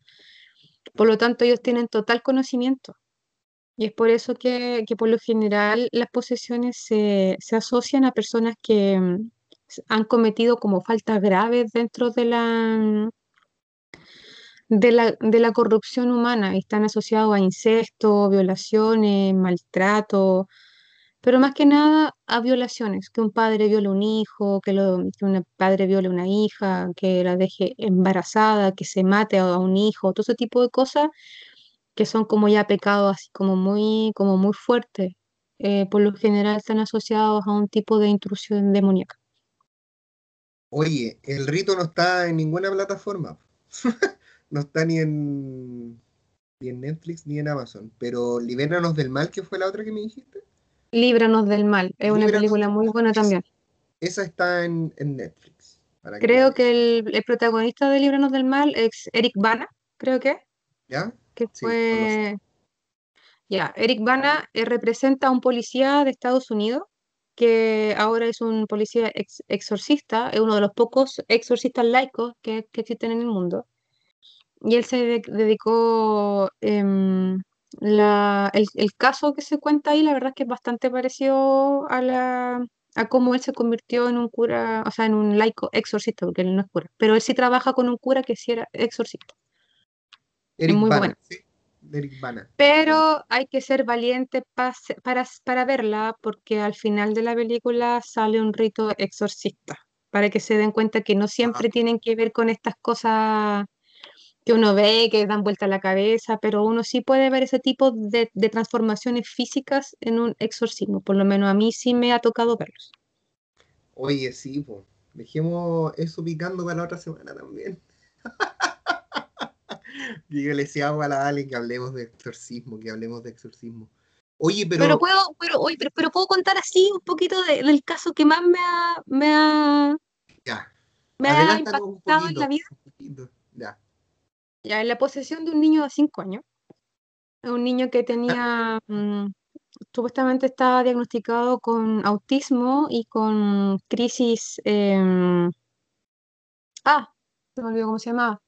Por lo tanto, ellos tienen total conocimiento. Y es por eso que, que por lo general las posesiones se, se asocian a personas que mm, han cometido como faltas graves dentro de la, de la, de la corrupción humana están asociados a incesto, violaciones, maltrato, pero más que nada a violaciones, que un padre viole a un hijo, que, lo, que un padre viole a una hija, que la deje embarazada, que se mate a, un hijo, todo ese tipo de cosas que son como ya pecados así como muy, como muy fuertes. eh, por lo general están asociados a un tipo de intrusión demoníaca. Oye, el rito no está en ninguna plataforma. No está ni en, ni en Netflix ni en Amazon. Pero Libéranos del Mal, que fue la otra que me dijiste. Líbranos del mal, es una película muy buena también. esa está en, en Netflix. Para Creo que el, el protagonista de Líbranos del mal es Eric Bana, creo que, ¿Ya? que Sí, fue, ya, Eric Bana eh, representa a un policía de Estados Unidos que ahora es un policía ex- exorcista, es uno de los pocos exorcistas laicos que, que existen en el mundo. Y él se de- dedicó, em, la, el, el caso que se cuenta ahí, la verdad es que es bastante parecido a la, a cómo él se convirtió en un cura, o sea, en un laico exorcista, porque él no es cura, pero él sí trabaja con un cura que sí era exorcista. Eric muy Bana, buena. sí, de Eric Bana. Pero hay que ser valiente pa- para, para verla porque al final de la película sale un rito exorcista, para que se den cuenta que no siempre tienen que ver con estas cosas que uno ve, que dan vuelta la cabeza, pero uno sí puede ver ese tipo de, de transformaciones físicas en un exorcismo, por lo menos a mí sí me ha tocado verlos. Oye, sí, pues. Dejemos eso picando para la otra semana también. Yo le decía a la Ale que hablemos de exorcismo, que hablemos de exorcismo. Oye, pero, Pero, puedo, pero, oye, pero, pero puedo contar así un poquito de- del caso que más me ha, me ha, ya, me ha un impactado en la vida. un. Ya. Ya, en la posesión de un niño de 5 años. Un niño que tenía, mm, supuestamente estaba diagnosticado con autismo y con crisis, em, ah, se me olvidó cómo se llamaba,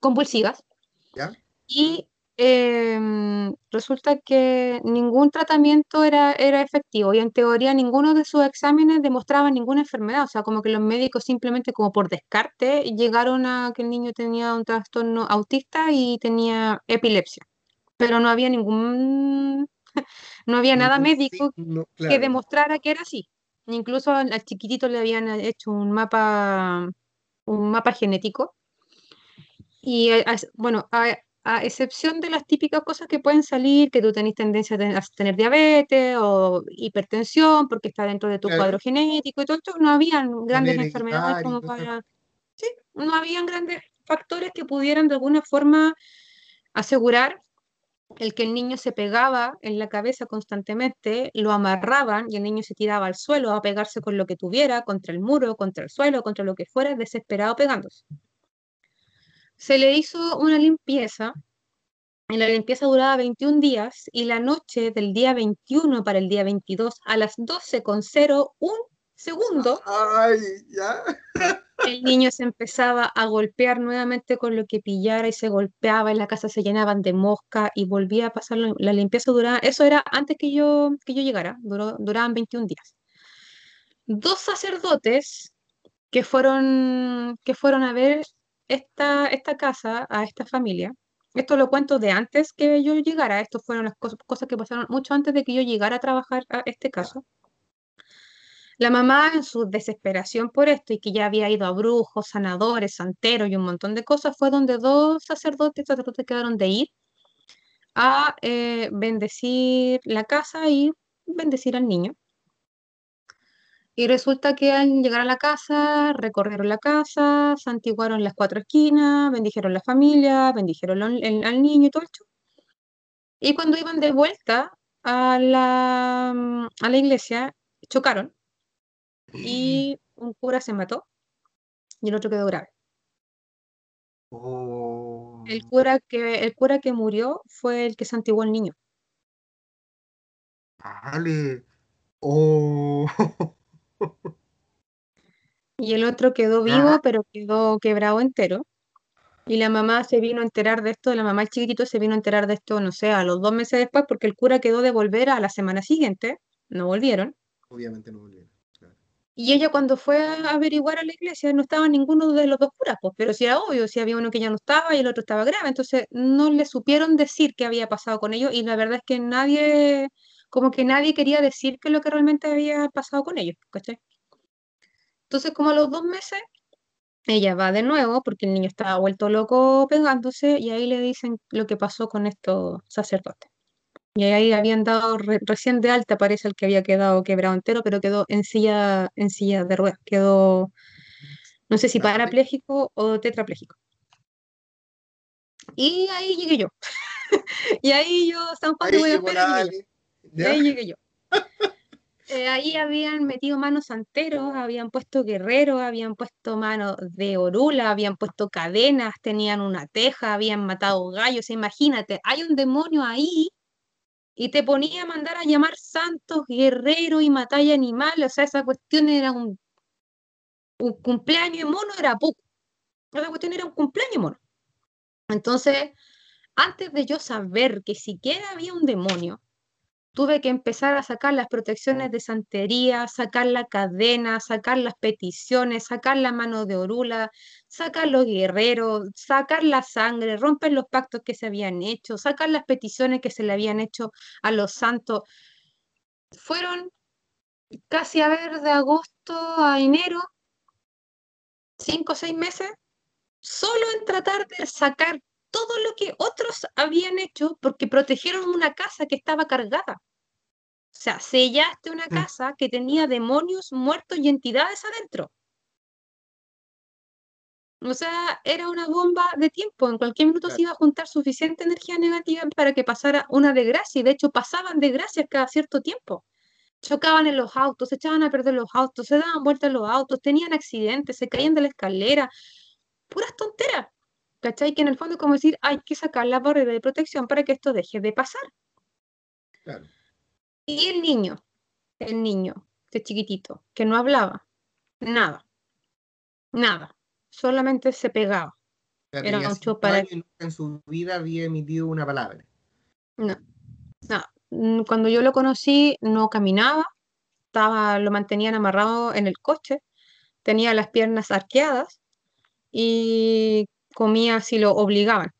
convulsivas. ¿Ya? Y em, resulta que ningún tratamiento era, era efectivo y en teoría ninguno de sus exámenes demostraba ninguna enfermedad. O sea, como que los médicos simplemente como por descarte llegaron a que el niño tenía un trastorno autista y tenía epilepsia. Pero no había ningún, no había nada médico que demostrara que era así. Incluso al chiquitito le habían hecho un mapa, un mapa genético. Y a- bueno, a, excepción de las típicas cosas que pueden salir, que tú tenés tendencia a ten- a tener diabetes o hipertensión, porque está dentro de tu Claro. cuadro genético y todo esto, no habían grandes enfermedades como para... Sí, no habían grandes factores que pudieran de alguna forma asegurar el que el niño se pegaba en la cabeza constantemente, lo amarraban y el niño se tiraba al suelo a pegarse con lo que tuviera, contra el muro, contra el suelo, contra lo que fuera, desesperado pegándose. Se le hizo una limpieza y la limpieza duraba 21 días y la noche del día 21 para el día 22 a las 12.01 segundo, Ay, ya. el niño se empezaba a golpear nuevamente con lo que pillara y se golpeaba, en la casa se llenaban de mosca y volvía a pasar la, la limpieza duraba, eso era antes que yo, que yo llegara, duró, duraban 21 días. Dos sacerdotes que fueron, que fueron a ver esta, esta casa, a esta familia, esto lo cuento de antes que yo llegara, esto fueron las cosas, cosas que pasaron mucho antes de que yo llegara a trabajar a este caso. La mamá, en su desesperación por esto y que ya había ido a brujos, sanadores, santeros y un montón de cosas, fue donde dos sacerdotes, sacerdotes quedaron de ir a eh, bendecir la casa y bendecir al niño. Y resulta que al llegar a la casa, recorrieron la casa, santiguaron las cuatro esquinas, bendijeron la familia, bendijeron al, al niño y todo el show. Y cuando iban de vuelta a la, mm, a la iglesia, chocaron y un cura se mató y el otro quedó grave. Oh. El cura que, el cura que murió fue el que santiguó al niño. Vale. Oh. Y el otro quedó vivo, pero quedó quebrado entero. Y la mamá se vino a enterar de esto, la mamá el chiquitito se vino a enterar de esto, no sé, a los dos meses después, porque el cura quedó de volver a la semana siguiente, no volvieron. Obviamente no volvieron. claro. Y ella cuando fue a averiguar a la iglesia no estaba ninguno de los dos curas, pues, pero sí era obvio, si había uno que ya no estaba y el otro estaba grave, entonces no le supieron decir qué había pasado con ellos y la verdad es que nadie, como que nadie quería decir qué es lo que realmente había pasado con ellos, ¿cachai? Entonces como a los dos meses, ella va de nuevo porque el niño estaba vuelto loco pegándose y ahí le dicen lo que pasó con estos sacerdotes. Y ahí habían dado re- recién de alta, parece el que había quedado quebrado entero, pero quedó en silla, en silla de ruedas, quedó, no sé si parapléjico o tetrapléjico. Y ahí llegué yo. Y ahí yo, San Juan Ahí llegó Buenapera, ¿Ya? ahí llegué yo. Eh, ahí habían metido manos santeros, habían puesto guerreros, habían puesto manos de orula, habían puesto cadenas, tenían una teja, habían matado gallos. Imagínate, hay un demonio ahí y te ponía a mandar a llamar santos, guerreros y matar animales. O sea, esa cuestión era un, un cumpleaños de mono, era poco. Esa cuestión era un cumpleaños de mono. Entonces, antes de yo saber que siquiera había un demonio, tuve que empezar a sacar las protecciones de santería, sacar la cadena, sacar las peticiones, sacar la mano de orula, sacar los guerreros, sacar la sangre, romper los pactos que se habían hecho, sacar las peticiones que se le habían hecho a los santos. Fueron casi a ver de agosto a enero, cinco o seis meses, solo en tratar de sacar todo lo que otros habían hecho porque protegieron una casa que estaba cargada. O sea, sellaste una mm. casa que tenía demonios muertos y entidades adentro. O sea, era una bomba de tiempo. En cualquier minuto se iba a juntar suficiente energía negativa para que pasara una desgracia. Y de hecho pasaban desgracias cada cierto tiempo. Chocaban en los autos, se echaban a perder los autos, se daban vueltas los autos, tenían accidentes, se caían de la escalera. Puras tonteras. ¿Cachai? Que en el fondo es como decir, hay que sacar la barrera de protección para que esto deje de pasar. Y el niño, el niño, este chiquitito, que no hablaba, nada, nada, solamente se pegaba. Era mucho para... En su vida había emitido una palabra. No, no. Mm, cuando yo lo conocí, no caminaba, estaba, lo mantenían amarrado en el coche, tenía las piernas arqueadas y comía si lo obligaban,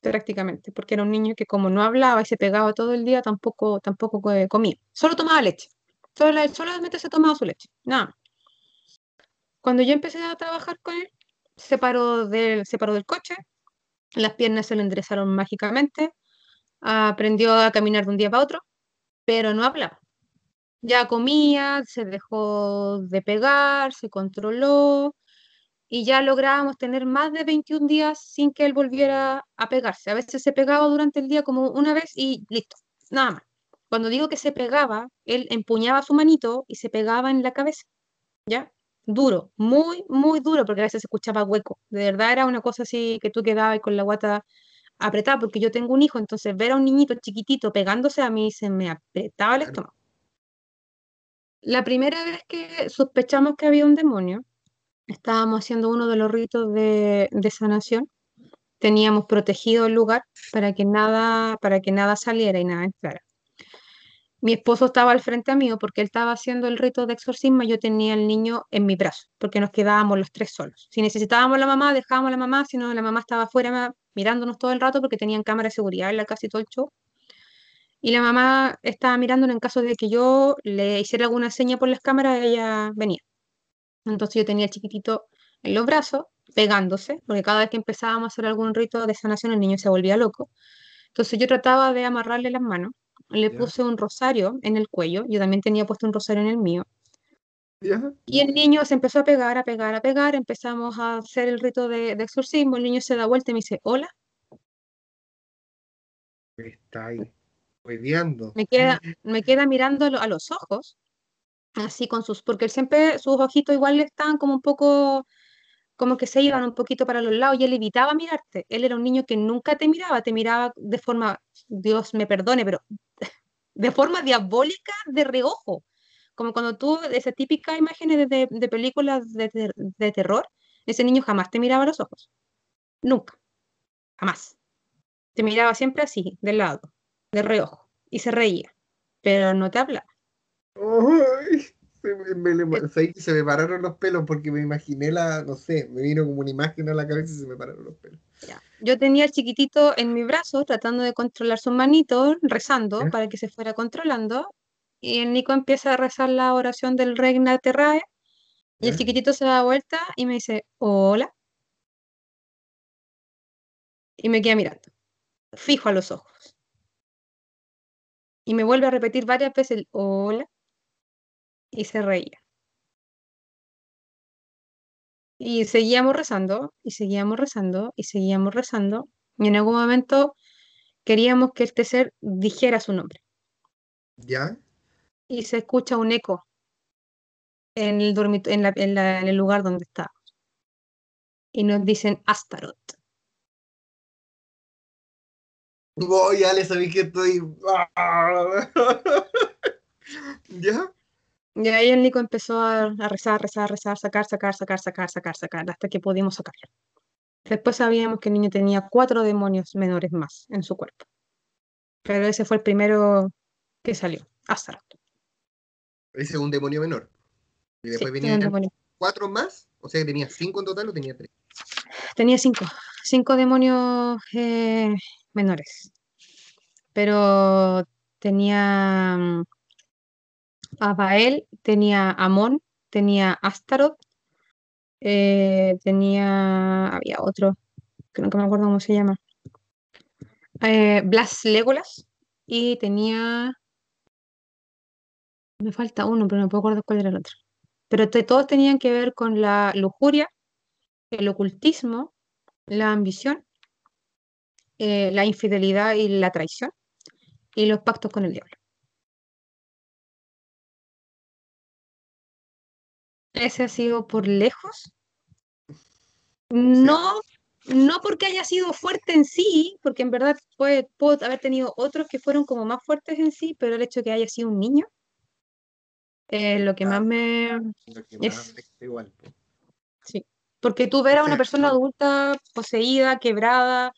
prácticamente, porque era un niño que como no hablaba y se pegaba todo el día, tampoco, tampoco comía. Solo tomaba leche. Solo, solamente se tomaba su leche. Nada. Cuando yo empecé a trabajar con él, se paró del, se paró del coche, las piernas se le enderezaron mágicamente, aprendió a caminar de un día para otro, pero no hablaba. Ya comía, se dejó de pegar, se controló, y ya lográbamos tener más de 21 días sin que él volviera a pegarse. A veces se pegaba durante el día como una vez y listo, nada más. Cuando digo que se pegaba, él empuñaba su manito y se pegaba en la cabeza, ¿ya? Duro, muy, muy duro, porque a veces se escuchaba hueco. De verdad era una cosa así que tú quedabas con la guata apretada, porque yo tengo un hijo, entonces ver a un niñito chiquitito pegándose a mí se me apretaba el estómago. La primera vez que sospechamos que había un demonio, estábamos haciendo uno de los ritos de, sanación, teníamos protegido el lugar para que nada, para que nada saliera y nada entrara. Mi esposo estaba al frente mío porque él estaba haciendo el rito de exorcismo yo tenía el niño en mi brazo, porque nos quedábamos los tres solos. Si necesitábamos la mamá, dejábamos a la mamá, si no, la mamá estaba afuera mirándonos todo el rato porque tenían cámara de seguridad en la casa y todo el show. Y la mamá estaba mirándonos en caso de que yo le hiciera alguna seña por las cámaras, ella venía. Entonces yo tenía el chiquitito en los brazos, pegándose, porque cada vez que empezábamos a hacer algún rito de sanación el niño se volvía loco. Entonces yo trataba de amarrarle las manos, le puse un rosario en el cuello, yo también tenía puesto un rosario en el mío. Y el niño se empezó a pegar, a pegar, a pegar, empezamos a hacer el rito de, exorcismo, el niño se da vuelta y me dice, hola. Está ahí, Me queda, me queda mirando a los ojos así con sus, porque él siempre, sus ojitos igual estaban como un poco, como que se iban un poquito para los lados y él evitaba mirarte. Él era un niño que nunca te miraba, te miraba de forma, Dios me perdone, pero de forma diabólica de reojo. Como cuando tú, esa típica imágenes de, de películas de, de, terror, ese niño jamás te miraba a los ojos. Nunca. Jamás. Te miraba siempre así, de lado, de reojo, y se reía, pero no te hablaba se, me, se me pararon los pelos porque me imaginé la, no sé, me vino como una imagen a la cabeza y se me pararon los pelos. Yo tenía el chiquitito en mi brazo tratando de controlar su manito, rezando para que se fuera controlando. Y el Nico empieza a rezar la oración del Regna Terrae. Y el chiquitito se da vuelta y me dice, hola. Y me queda mirando, fijo a los ojos. Y me vuelve a repetir varias veces el hola y se reía. Y seguíamos rezando, y seguíamos rezando, y seguíamos rezando, y en algún momento queríamos que este ser dijera su nombre. ¿Ya? Y se escucha un eco en el, en, en, el lugar donde está. Y nos dicen Astaroth. Voy, ya le sabí que estoy. ¿Ya? Y ahí el Nico empezó a, rezar, rezar, rezar, sacar, sacar, sacar, sacar, sacar, sacar, hasta que pudimos sacarlo. Después sabíamos que el niño tenía cuatro demonios menores más en su cuerpo. Pero ese fue el primero que salió, Astaroth. Ese es un demonio menor. Y después Sí, venían demonio. cuatro más. O sea que tenía cinco en total o tenía tres. Tenía cinco, cinco demonios eh, menores. Pero tenía mm, a tenía a Amon, tenía Astaroth, eh, tenía. Había otro, que nunca me acuerdo cómo se llama. Eh, Blas Legolas y tenía. Me falta uno, pero no puedo acordar cuál era el otro. Pero todos tenían que ver con la lujuria, el ocultismo, la ambición, eh, la infidelidad y la traición, y los pactos con el diablo. Ese ha sido por lejos. No, no porque haya sido fuerte en sí, porque en verdad puede, puedo haber tenido otros que fueron como más fuertes en sí, pero el hecho de que haya sido un niño, eh, lo que más me, Lo que Es- igual. Sí, porque tú ver a una sea, persona adulta poseída, quebrada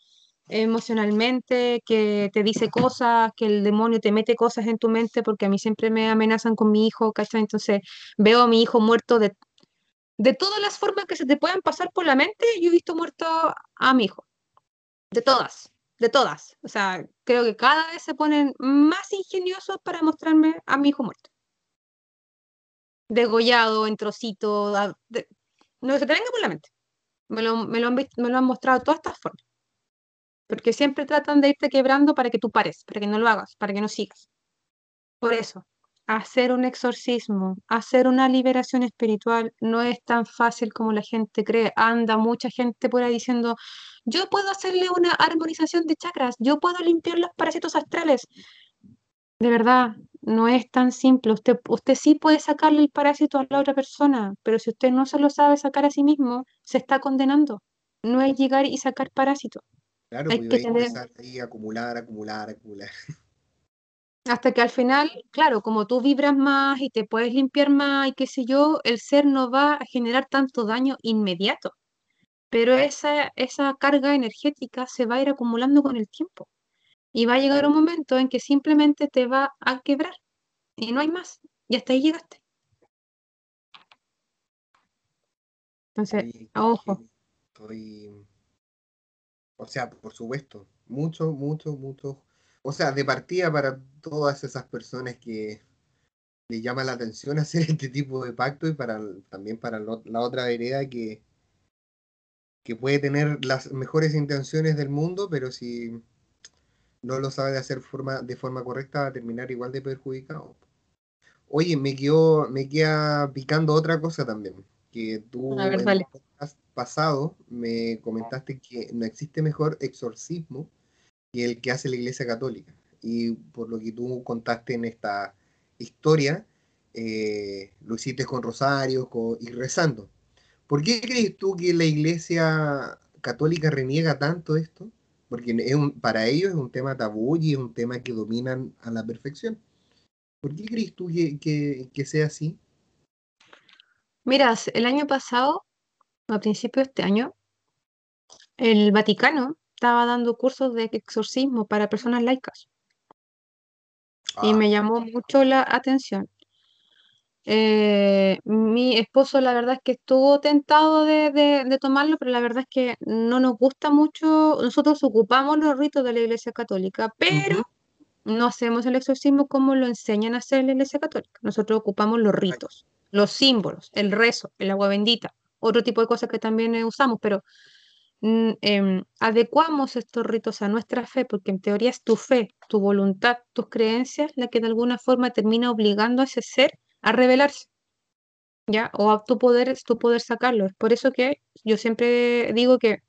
emocionalmente, que te dice cosas, que el demonio te mete cosas en tu mente, porque a mí siempre me amenazan con mi hijo, ¿cachai? Entonces veo a mi hijo muerto de, de todas las formas que se te puedan pasar por la mente, yo he visto muerto a mi hijo. De todas, de todas. O sea, creo que cada vez se ponen más ingeniosos para mostrarme a mi hijo muerto. Degollado, en trocitos, a- de- no se te venga por la mente. Me lo, me lo han, me lo han mostrado todas estas formas. Porque siempre tratan de irte quebrando para que tú pares, para que no lo hagas, para que no sigas. Por eso, hacer un exorcismo, hacer una liberación espiritual no es tan fácil como la gente cree. Anda mucha gente por ahí diciendo, yo puedo hacerle una armonización de chakras, yo puedo limpiar los parásitos astrales. De verdad, no es tan simple. Usted, usted sí puede sacarle el parásito a la otra persona, pero si usted no se lo sabe sacar a sí mismo, se está condenando. No es llegar y sacar parásitos. Claro, Hay pues que tener- ahí acumular, acumular, acumular. Hasta que al final, claro, como tú vibras más y te puedes limpiar más y qué sé yo, el ser no va a generar tanto daño inmediato. Pero esa, esa carga energética se va a ir acumulando con el tiempo. Y va a llegar un momento en que simplemente te va a quebrar. Y no hay más. Y hasta ahí llegaste. Entonces, ojo. Estoy. O sea, por supuesto, mucho, mucho, mucho. O sea, de partida para todas esas personas que les llama la atención hacer este tipo de pacto y para también para lo- la otra vereda que, que puede tener las mejores intenciones del mundo, pero si no lo sabe de hacer forma, de forma correcta va a terminar igual de perjudicado. Oye, me quedó, me queda picando otra cosa también, que tú A ver, en. Pasado me comentaste que no existe mejor exorcismo que el que hace la Iglesia Católica. Y por lo que tú contaste en esta historia, eh, lo hiciste con rosarios y rezando. ¿Por qué crees tú que la Iglesia Católica reniega tanto esto? Porque es un- para ellos es un tema tabú y es un tema que dominan a la perfección. ¿Por qué crees tú que, que- sea así? Mira, s- el año pasado, a principios de este año, el Vaticano estaba dando cursos de exorcismo para personas laicas. y Ah, me llamó mucho la atención. Eh, mi esposo, la verdad es que estuvo tentado de, de- de tomarlo, pero la verdad es que no nos gusta mucho. Nosotros ocupamos los ritos de la Iglesia Católica, pero no hacemos el exorcismo como lo enseñan a hacer la Iglesia Católica. Nosotros ocupamos los ritos, los símbolos, el rezo, el agua bendita, otro tipo de cosas que también eh, usamos, pero mm, em, adecuamos estos ritos a nuestra fe, porque en teoría es tu fe, tu voluntad, tus creencias, la que de alguna forma termina obligando a ese ser a rebelarse, ¿ya? O a tu poder, tu poder sacarlo. Es por eso que yo siempre digo que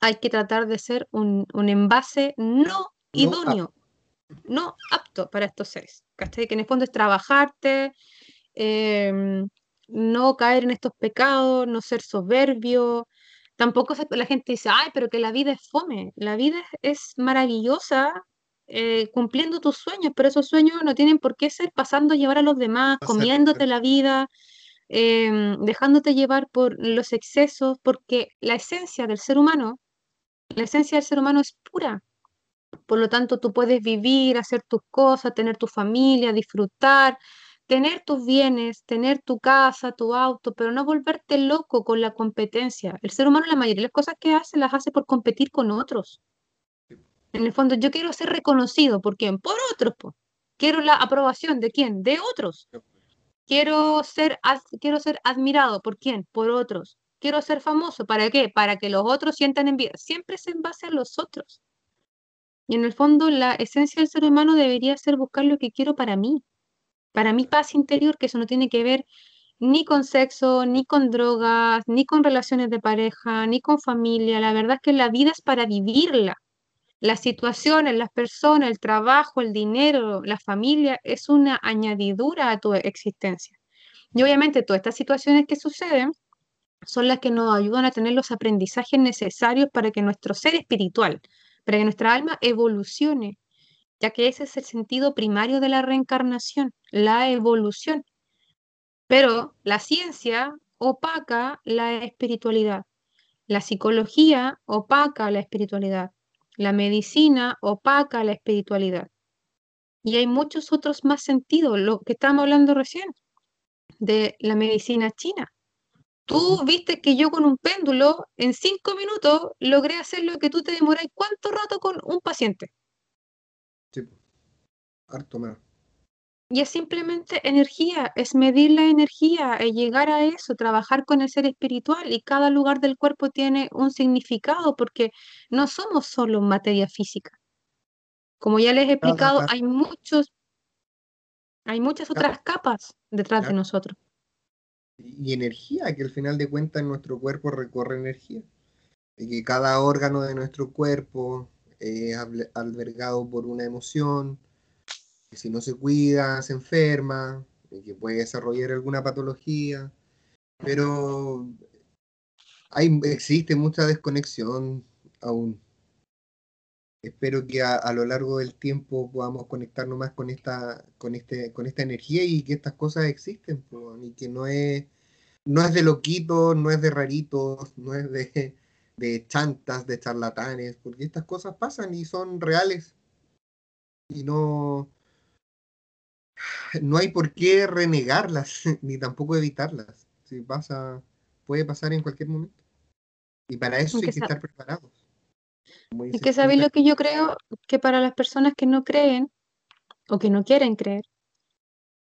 hay que tratar de ser un, un envase no idóneo, no apto para estos seres, ¿cachai? Que en el fondo es trabajarte, em, no caer en estos pecados, no ser soberbio. Tampoco la gente dice, ay, pero que la vida es fome. La vida es, maravillosa eh, cumpliendo tus sueños, pero esos sueños no tienen por qué ser pasando a llevar a los demás, comiéndote la vida, em, dejándote llevar por los excesos, porque la esencia del ser humano, la esencia del ser humano es pura. Por lo tanto, tú puedes vivir, hacer tus cosas, tener tu familia, disfrutar, tener tus bienes, tener tu casa, tu auto, pero no volverte loco con la competencia. El ser humano, la mayoría de las cosas que hace, las hace por competir con otros. En el fondo, yo quiero ser reconocido. ¿Por quién? Por otros. Quiero la aprobación de quién? De otros. Quiero ser, quiero ser admirado. ¿Por quién? Por otros. Quiero ser famoso. ¿Para qué? Para que los otros sientan envidia. Siempre es en base a los otros. Y en el fondo, la esencia del ser humano debería ser buscar lo que quiero para mí. Para mi paz interior, que eso no tiene que ver ni con sexo, ni con drogas, ni con relaciones de pareja, ni con familia. La verdad es que la vida es para vivirla las situaciones, las personas, el trabajo, el dinero, la familia, es una añadidura a tu existencia. Y obviamente todas estas situaciones que suceden son las que nos ayudan a tener los aprendizajes necesarios para que nuestro ser espiritual, para que nuestra alma evolucione, ya que ese es el sentido primario de la reencarnación, la evolución. Pero la ciencia opaca la espiritualidad, la psicología opaca la espiritualidad, la medicina opaca la espiritualidad. Y hay muchos otros más sentidos, lo que estábamos hablando recién, de la medicina china. Tú viste que yo con un péndulo en cinco minutos logré hacer lo que tú te demoras cuánto rato con un paciente. Sí, harto más. Y es simplemente energía, es medir la energía, es llegar a eso, trabajar con el ser espiritual y cada lugar del cuerpo tiene un significado porque no somos solo materia física. Como ya les he explicado, hay muchos, hay muchas otras capas detrás de nosotros. Y energía, que al final de cuentas en nuestro cuerpo recorre energía. Y que cada órgano de nuestro cuerpo es albergado por una emoción, que si no se cuida, se enferma, que puede desarrollar alguna patología, pero hay, existe mucha desconexión aún. Espero que a, lo largo del tiempo podamos conectarnos más con esta, con este, con esta energía y que estas cosas existen, y que no es, no es de loquitos, no es de raritos, no es de, de chantas, de charlatanes, porque estas cosas pasan y son reales. Y no, no hay por qué renegarlas, ni tampoco evitarlas. Si pasa, puede pasar en cualquier momento. Y para eso hay que estar preparados. Es que sabéis lo que yo creo, que para las personas que no creen o que no quieren creer,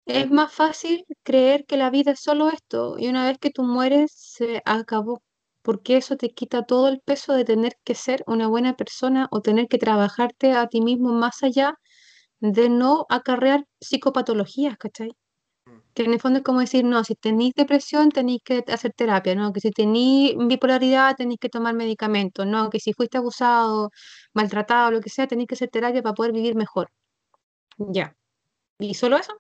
es más fácil creer que la vida es solo esto y una vez que tú mueres se acabó, porque eso te quita todo el peso de tener que ser una buena persona o tener que trabajarte a ti mismo más allá de no acarrear psicopatologías, ¿cachai? Mm. Que en el fondo es como decir, no, si tenéis depresión tenéis que hacer terapia, ¿no? Que si tenéis bipolaridad tenéis que tomar medicamentos, ¿no? Que si fuiste abusado, maltratado, lo que sea, tenéis que hacer terapia para poder vivir mejor. Ya. ¿Y solo eso?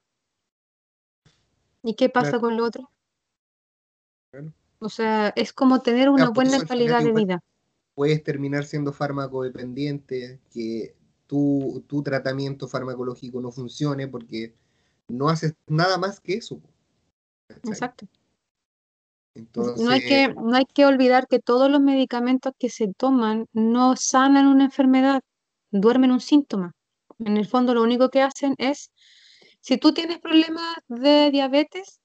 ¿Y qué pasa con lo otro? O sea, es como tener una buena calidad de vida. Puedes terminar siendo fármaco dependiente, que tu, tu tratamiento farmacológico no funcione porque no haces nada más que eso. Exacto. Entonces, no, hay que, no hay que olvidar que todos los medicamentos que se toman no sanan una enfermedad, duermen un síntoma. En el fondo lo único que hacen es, si tú tienes problemas de diabetes,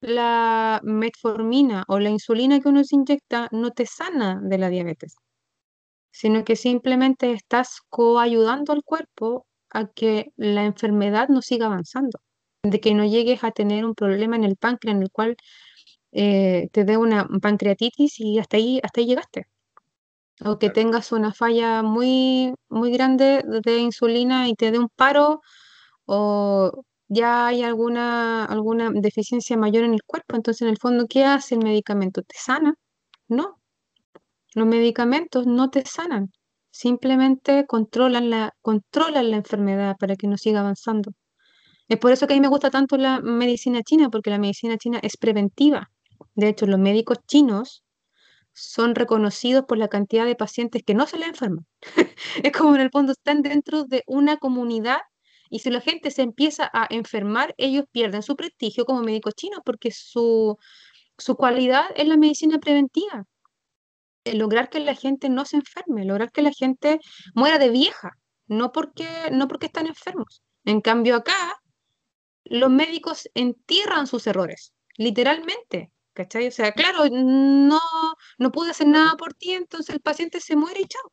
la metformina o la insulina que uno se inyecta no te sana de la diabetes sino que simplemente estás coayudando al cuerpo a que la enfermedad no siga avanzando, de que no llegues a tener un problema en el páncreas en el cual eh, te dé una pancreatitis y hasta ahí, hasta ahí llegaste. O que tengas una falla muy, muy grande de insulina y te dé un paro, o ya hay alguna, alguna deficiencia mayor en el cuerpo. Entonces, en el fondo, ¿qué hace el medicamento? ¿Te sana? No, los medicamentos no te sanan, simplemente controlan la, controlan la enfermedad para que no siga avanzando. Es por eso que a mí me gusta tanto la medicina china, porque la medicina china es preventiva. De hecho, los médicos chinos son reconocidos por la cantidad de pacientes que no se les enferman. es como en el fondo están dentro de una comunidad y si la gente se empieza a enfermar, ellos pierden su prestigio como médicos chinos porque su, su cualidad es la medicina preventiva. Lograr que la gente no se enferme, lograr que la gente muera de vieja, no porque, no porque están enfermos. En cambio acá, los médicos entierran sus errores, literalmente. ¿Cachai? O sea, claro, no, no pude hacer nada por ti, entonces el paciente se muere y chao.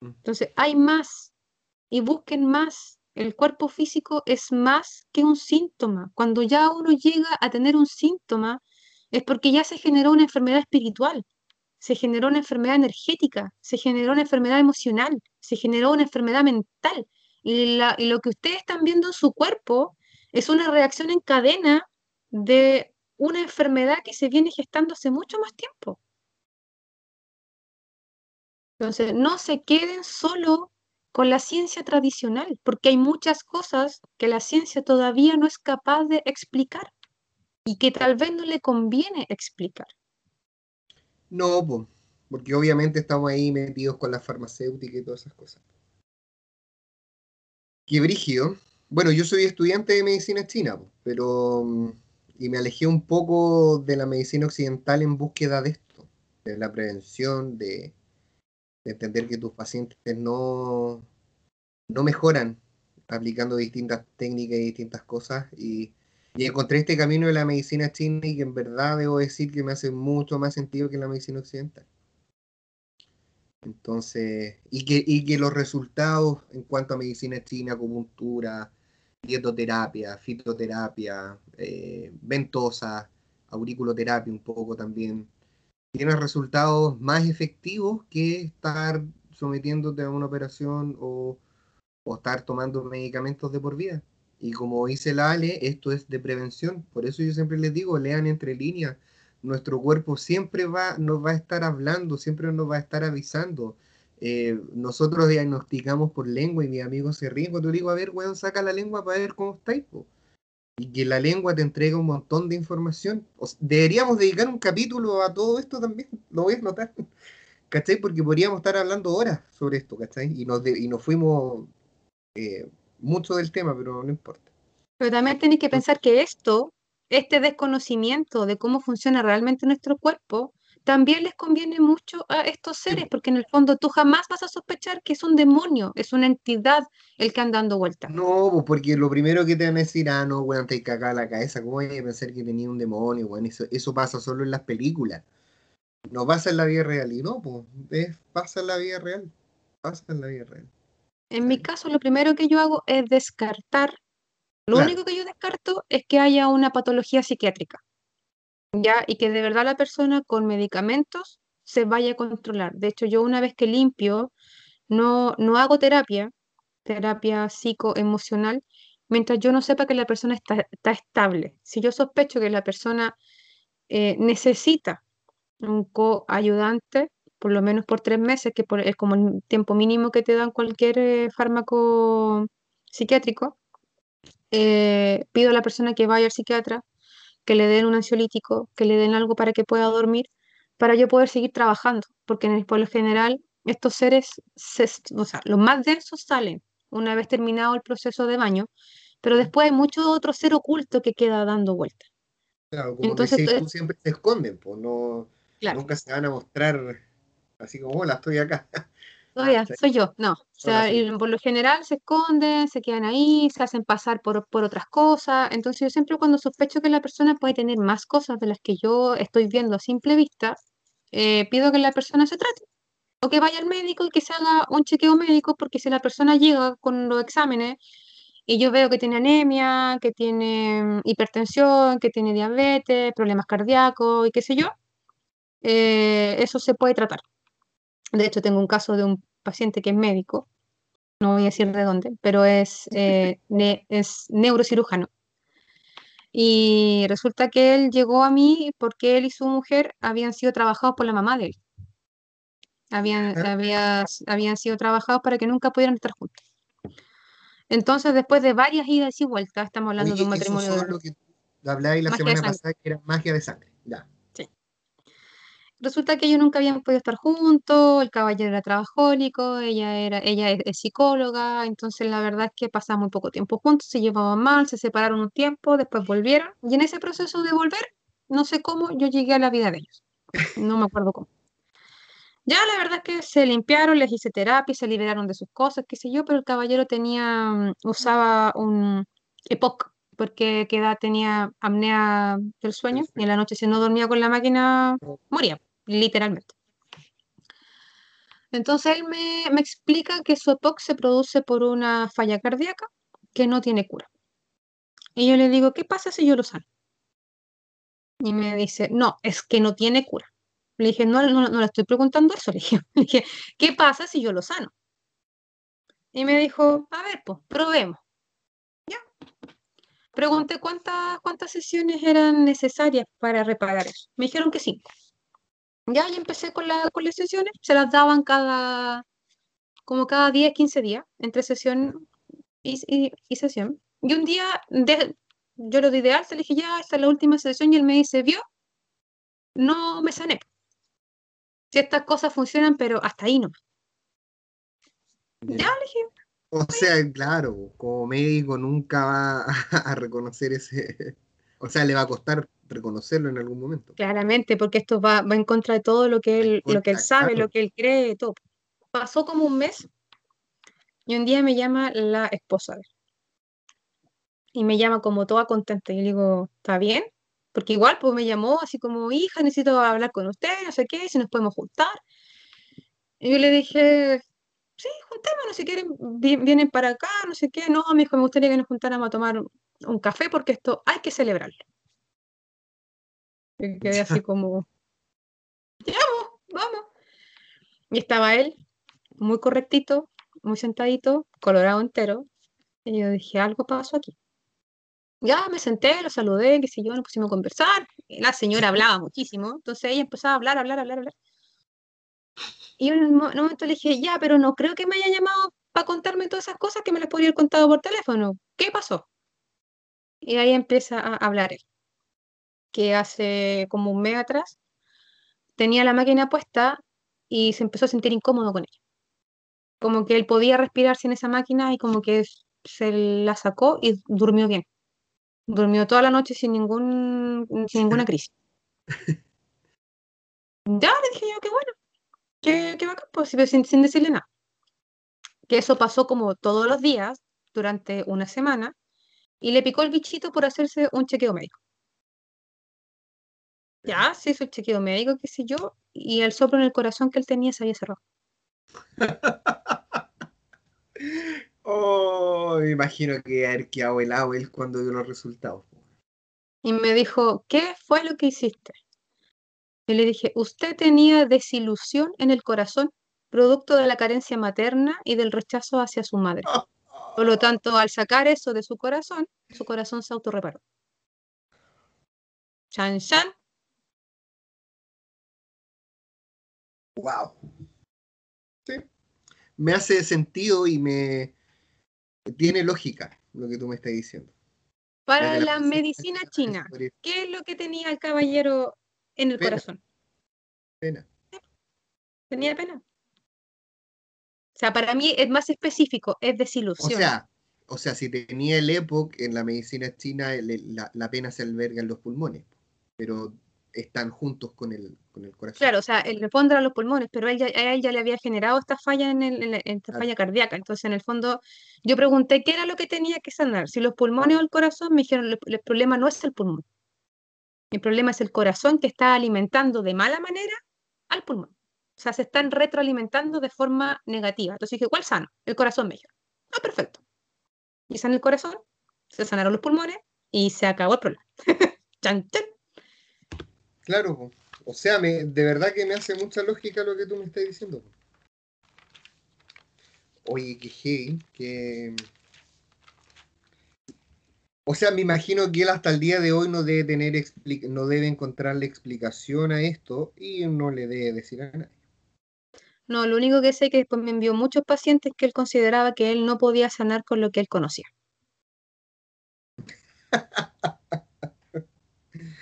Mm. Entonces, hay más y busquen más. El cuerpo físico es más que un síntoma. Cuando ya uno llega a tener un síntoma, es porque ya se generó una enfermedad espiritual, se generó una enfermedad energética, se generó una enfermedad emocional, se generó una enfermedad mental. Y, y lo que ustedes están viendo en su cuerpo es una reacción en cadena de una enfermedad que se viene gestando hace mucho más tiempo. Entonces, no se queden solo con la ciencia tradicional, porque hay muchas cosas que la ciencia todavía no es capaz de explicar y que tal vez no le conviene explicar. No, porque obviamente estamos ahí metidos con la farmacéutica y todas esas cosas. Qué. Bueno, yo soy estudiante de medicina china, pero mm, y me alejé un poco de la medicina occidental en búsqueda de esto, de la prevención, de, entender que tus pacientes no, no mejoran aplicando distintas técnicas y distintas cosas. Y, encontré este camino de la medicina china y que en verdad debo decir que me hace mucho más sentido que la medicina occidental. Entonces, y que, y que los resultados en cuanto a medicina china, acupuntura, dietoterapia, fitoterapia, eh, ventosa, auriculoterapia un poco también, tiene resultados más efectivos que estar sometiéndote a una operación o, estar tomando medicamentos de por vida. Y como dice la Ale, esto es de prevención. Por eso yo siempre les digo, lean entre líneas. Nuestro cuerpo siempre va, nos va a estar hablando, siempre nos va a estar avisando. Eh, nosotros diagnosticamos por lengua y mis amigos se ríen cuando digo, a ver, weón, saca la lengua para ver cómo estáis. Y que la lengua te entrega un montón de información. deberíamos dedicar un capítulo a todo esto también, lo voy a notar. ¿Cachai? Porque podríamos estar hablando horas sobre esto, ¿cachai? Y nos, y nos fuimos eh, mucho del tema, pero no importa. Pero también tenéis que pensar que esto, este desconocimiento de cómo funciona realmente nuestro cuerpo, también les conviene mucho a estos seres, porque en el fondo tú jamás vas a sospechar que es un demonio, es una entidad el que anda dando vueltas. No, pues porque lo primero que te van a decir, ah, no, weón, te cagar la cabeza, ¿cómo hay que pensar que tenía un demonio, weón? Eso, eso pasa solo en las películas. No pasa en la vida real, y no, pues, pasa en la vida real, pasa en la vida real. En mi caso, lo primero que yo hago es descartar, lo único que yo descarto es que haya una patología psiquiátrica. ¿Ya? Y que de verdad la persona con medicamentos se vaya a controlar. De hecho, yo una vez que limpio, no, no hago terapia, terapia psicoemocional, mientras yo no sepa que la persona está, estable. Si yo sospecho que la persona eh, necesita un coayudante, por lo menos por tres meses, que es como el tiempo mínimo que te dan cualquier eh, fármaco psiquiátrico, eh, pido a la persona que vaya al psiquiatra, que le den un ansiolítico, que le den algo para que pueda dormir, para yo poder seguir trabajando, porque en el pueblo general estos seres, o sea, los más densos salen una vez terminado el proceso de baño, pero después hay mucho otro ser oculto que queda dando vueltas. Claro, como Entonces, que tú siempre se esconden, pues no, nunca se van a mostrar así como, hola, estoy acá. Todavía, soy yo, no. O sea, por lo general se esconden, se quedan ahí, se hacen pasar por, por otras cosas. Entonces yo siempre cuando sospecho que la persona puede tener más cosas de las que yo estoy viendo a simple vista, eh, pido que la persona se trate. O que vaya al médico y que se haga un chequeo médico, porque si la persona llega con los exámenes y yo veo que tiene anemia, que tiene mm, hipertensión, que tiene diabetes, problemas cardíacos y qué sé yo, eh, eso se puede tratar. De hecho, tengo un caso de un paciente que es médico, no voy a decir de dónde, pero es, eh, es neurocirujano. Y resulta que él llegó a mí porque él y su mujer habían sido trabajados por la mamá de él. Habían, habían sido trabajados para que nunca pudieran estar juntos. Entonces, después de varias idas y vueltas, estamos hablando de un matrimonio. Eso lo que la semana pasada, que era magia de sangre. Ya. Resulta que ellos nunca habían podido estar juntos, el caballero era trabajólico, ella era, ella es, psicóloga, entonces la verdad es que pasaban muy poco tiempo juntos, se llevaban mal, se separaron un tiempo, después volvieron, y en ese proceso de volver, no sé cómo, yo llegué a la vida de ellos. No me acuerdo cómo. Ya la verdad es que se limpiaron, les hice terapia, se liberaron de sus cosas, qué sé yo, pero el caballero tenía, mm, usaba un EPOC, porque tenía apnea del sueño, y en la noche si no dormía con la máquina, moría, literalmente. Entonces él me, me explica que su EPOC se produce por una falla cardíaca que no tiene cura. Y yo le digo, ¿qué pasa si yo lo sano? Y me dice, no, es que no tiene cura. Le dije, no, no, no le estoy preguntando eso. Le dije, ¿qué pasa si yo lo sano? Y me dijo, a ver, pues, probemos. Ya. Pregunté cuántas, cuántas sesiones eran necesarias para reparar eso. Me dijeron que cinco. Ya, y empecé con, la, con las sesiones. Se las daban cada, como cada 10, 15 días, entre sesión y, y, y sesión. Y un día, de, yo lo di de alta, le dije, ya, esta es la última sesión, y él me dice, ¿vio? No me sané. Si estas cosas funcionan, pero hasta ahí no. Ya, le dije. O sea, claro, como médico nunca va a reconocer ese, o sea, le va a costar reconocerlo en algún momento. Claramente, porque esto va, va en contra de todo lo que él, lo que él sabe, Claro. lo que él cree, todo. Pasó como un mes y un día me llama la esposa. Y me llama como toda contenta. Y le digo, ¿está bien? Porque igual pues me llamó así como, hija, necesito hablar con usted, no sé qué, si nos podemos juntar. Y yo le dije, sí, juntémonos, si quieren, vi- vienen para acá, no sé qué. No, me dijo, me gustaría que nos juntáramos a tomar un café porque esto hay que celebrarlo. Quedé así como, ya, vamos, vamos. Y estaba él, muy correctito, muy sentadito, colorado entero. Y yo dije, algo pasó aquí. Ya me senté, lo saludé, qué sé yo, nos pusimos a conversar. La señora hablaba muchísimo, entonces ella empezaba a hablar, hablar, hablar, hablar. Y en un momento le dije, ya, pero no creo que me haya llamado para contarme todas esas cosas que me las podría haber contado por teléfono. ¿Qué pasó? Y ahí empieza a hablar él, que hace como un mes atrás tenía la máquina puesta y se empezó a sentir incómodo con ella. Como que él podía respirar sin esa máquina y como que se la sacó y durmió bien. Durmió toda la noche sin ningún, sin ninguna crisis. Ya le dije yo, qué bueno, qué, qué bacán, pues, sin, sin decirle nada. Que eso pasó como todos los días durante una semana y le picó el bichito por hacerse un chequeo médico. Ya, se hizo el chequeo médico, qué sé yo, y el soplo en el corazón que él tenía se había cerrado. Oh, me imagino que haber quedado helado él cuando dio los resultados. Y me dijo, ¿qué fue lo que hiciste? Y le dije, usted tenía desilusión en el corazón, producto de la carencia materna y del rechazo hacia su madre. Por lo tanto, al sacar eso de su corazón, su corazón se autorreparó. Chan, chan. Wow. Sí. Me hace sentido y me tiene lógica lo que tú me estás diciendo. Para la medicina china. ¿qué es lo que tenía el caballero en el Pena. corazón? Pena. Tenía pena. O sea, para mí es más específico, es O desilusión. sea, o sea, si tenía el EPOC en la medicina china, el- la, la pena se alberga en los pulmones, pero están juntos con el, con el corazón. Claro, o sea, en el fondo eran los pulmones, pero a él ya, a él ya le había generado esta falla en, el- en la- esta Claro. falla cardíaca. Entonces, en el fondo, yo pregunté qué era lo que tenía que sanar, si los pulmones o el corazón. Me dijeron, el, el problema no es el pulmón. El problema es el corazón que está alimentando de mala manera al pulmón. O sea, se están retroalimentando de forma negativa. Entonces dije, ¿cuál sano? El corazón me dijeron. Ah, perfecto. Y sana el corazón, se sanaron los pulmones y se acabó el problema. Chan, chan. Claro, po. o sea, me, de verdad que me hace mucha lógica lo que tú me estás diciendo. po. Oye, qué heavy, que... O sea, me imagino que él hasta el día de hoy no debe tener expli- no debe encontrarle explicación a esto y no le debe decir a nadie. No, lo único que sé es que después me envió muchos pacientes que él consideraba que él no podía sanar con lo que él conocía.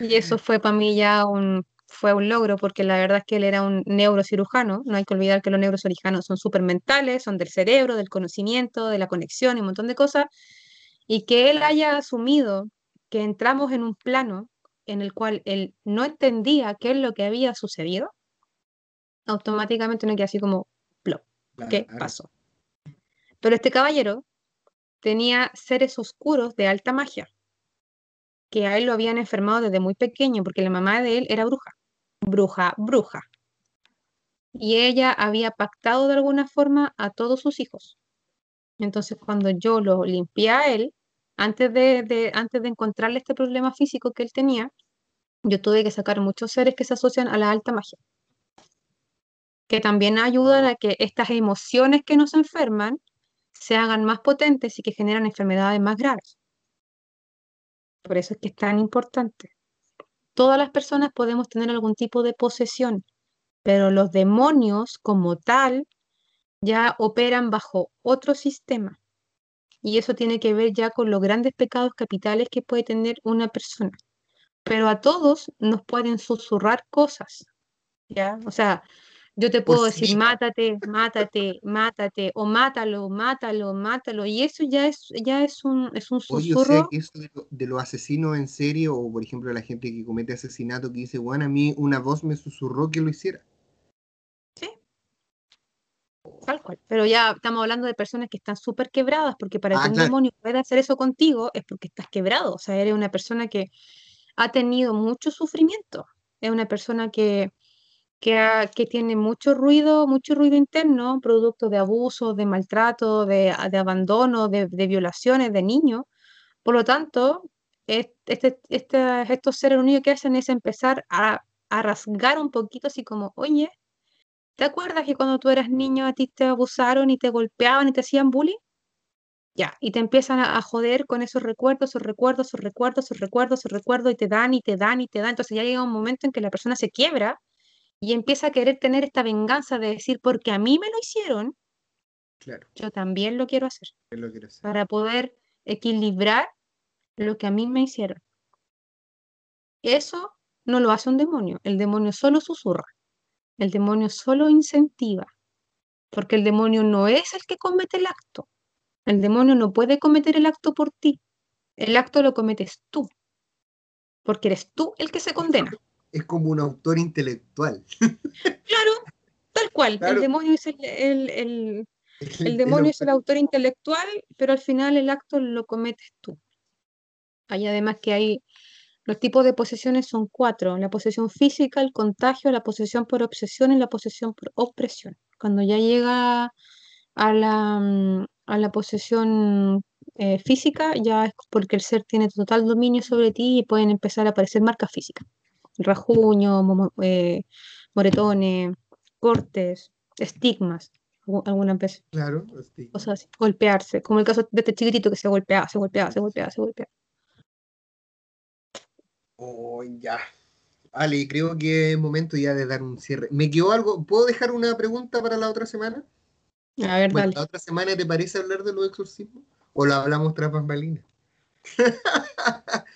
Y eso fue para mí ya un, fue un logro, porque la verdad es que él era un neurocirujano. No hay que olvidar que los neurocirujanos son súper mentales, son del cerebro, del conocimiento, de la conexión y un montón de cosas. Y que él haya asumido que entramos en un plano en el cual él no entendía qué es lo que había sucedido, automáticamente uno queda así como, plop, ¿qué pasó? Pero este caballero tenía seres oscuros de alta magia, que a él lo habían enfermado desde muy pequeño, porque la mamá de él era bruja, bruja, bruja. Y ella había pactado de alguna forma a todos sus hijos. Entonces, cuando yo lo limpié a él, antes de, antes de encontrarle este problema físico que él tenía, yo tuve que sacar muchos seres que se asocian a la alta magia, que también ayudan a que estas emociones que nos enferman se hagan más potentes y que generan enfermedades más graves. Por eso es que es tan importante. Todas las personas podemos tener algún tipo de posesión, pero los demonios como tal ya operan bajo otro sistema. Y eso tiene que ver ya con los grandes pecados capitales que puede tener una persona. Pero a todos nos pueden susurrar cosas, ¿ya? O sea, yo te puedo decir, mátate, mátate, mátate, o mátalo, mátalo, mátalo, y eso ya es, ya es un, es un susurro. Oye, eso de, los asesinos en serie, o por ejemplo la gente que comete asesinato, que dice, bueno, a mí una voz me susurró que lo hiciera. Tal cual. Pero ya estamos hablando de personas que están súper quebradas, porque para que ah, un demonio pueda hacer eso contigo es porque estás quebrado. O sea, eres una persona que ha tenido mucho sufrimiento. Es una persona que, que, tiene mucho ruido, mucho ruido interno, producto de abuso, de maltrato, de, abandono, de, violaciones de niños. Por lo tanto, este, este, estos seres lo único que hacen es empezar a, a rasgar un poquito así como, oye, ¿Te acuerdas que cuando tú eras niño a ti te abusaron y te golpeaban y te hacían bullying? Ya, y te empiezan a, joder con esos recuerdos, esos recuerdos, esos recuerdos, esos recuerdos, esos recuerdos, y te dan y te dan y te dan. Entonces ya llega un momento en que la persona se quiebra y empieza a querer tener esta venganza de decir, porque a mí me lo hicieron, claro. yo también lo quiero hacer. Para poder equilibrar lo que a mí me hicieron. Eso no lo hace un demonio, el demonio solo susurra. El demonio solo incentiva, porque el demonio no es el que comete el acto. El demonio no puede cometer el acto por ti. El acto lo cometes tú, porque eres tú el que se condena. Es como un autor intelectual. Claro, tal cual. El demonio es el, el, demonio es el autor intelectual, pero al final el acto lo cometes tú. Hay además que hay los tipos de posesiones son cuatro, la posesión física, el contagio, la posesión por obsesión y la posesión por opresión. Cuando ya llega a la, a la posesión eh, física, ya es porque el ser tiene total dominio sobre ti y pueden empezar a aparecer marcas físicas. Rajuño, eh, moretones, cortes, estigmas, algunas veces. Claro, cosas así, golpearse, como el caso de este chiquitito que se golpeaba, se golpeaba, se golpeaba, se golpeaba. Oh, ya. Ale, creo que es momento ya de dar un cierre. ¿Me quedó algo? ¿Puedo dejar una pregunta para la otra semana? A ver, ¿La otra semana te parece hablar de los exorcismos? ¿O lo hablamos tras bambalinas?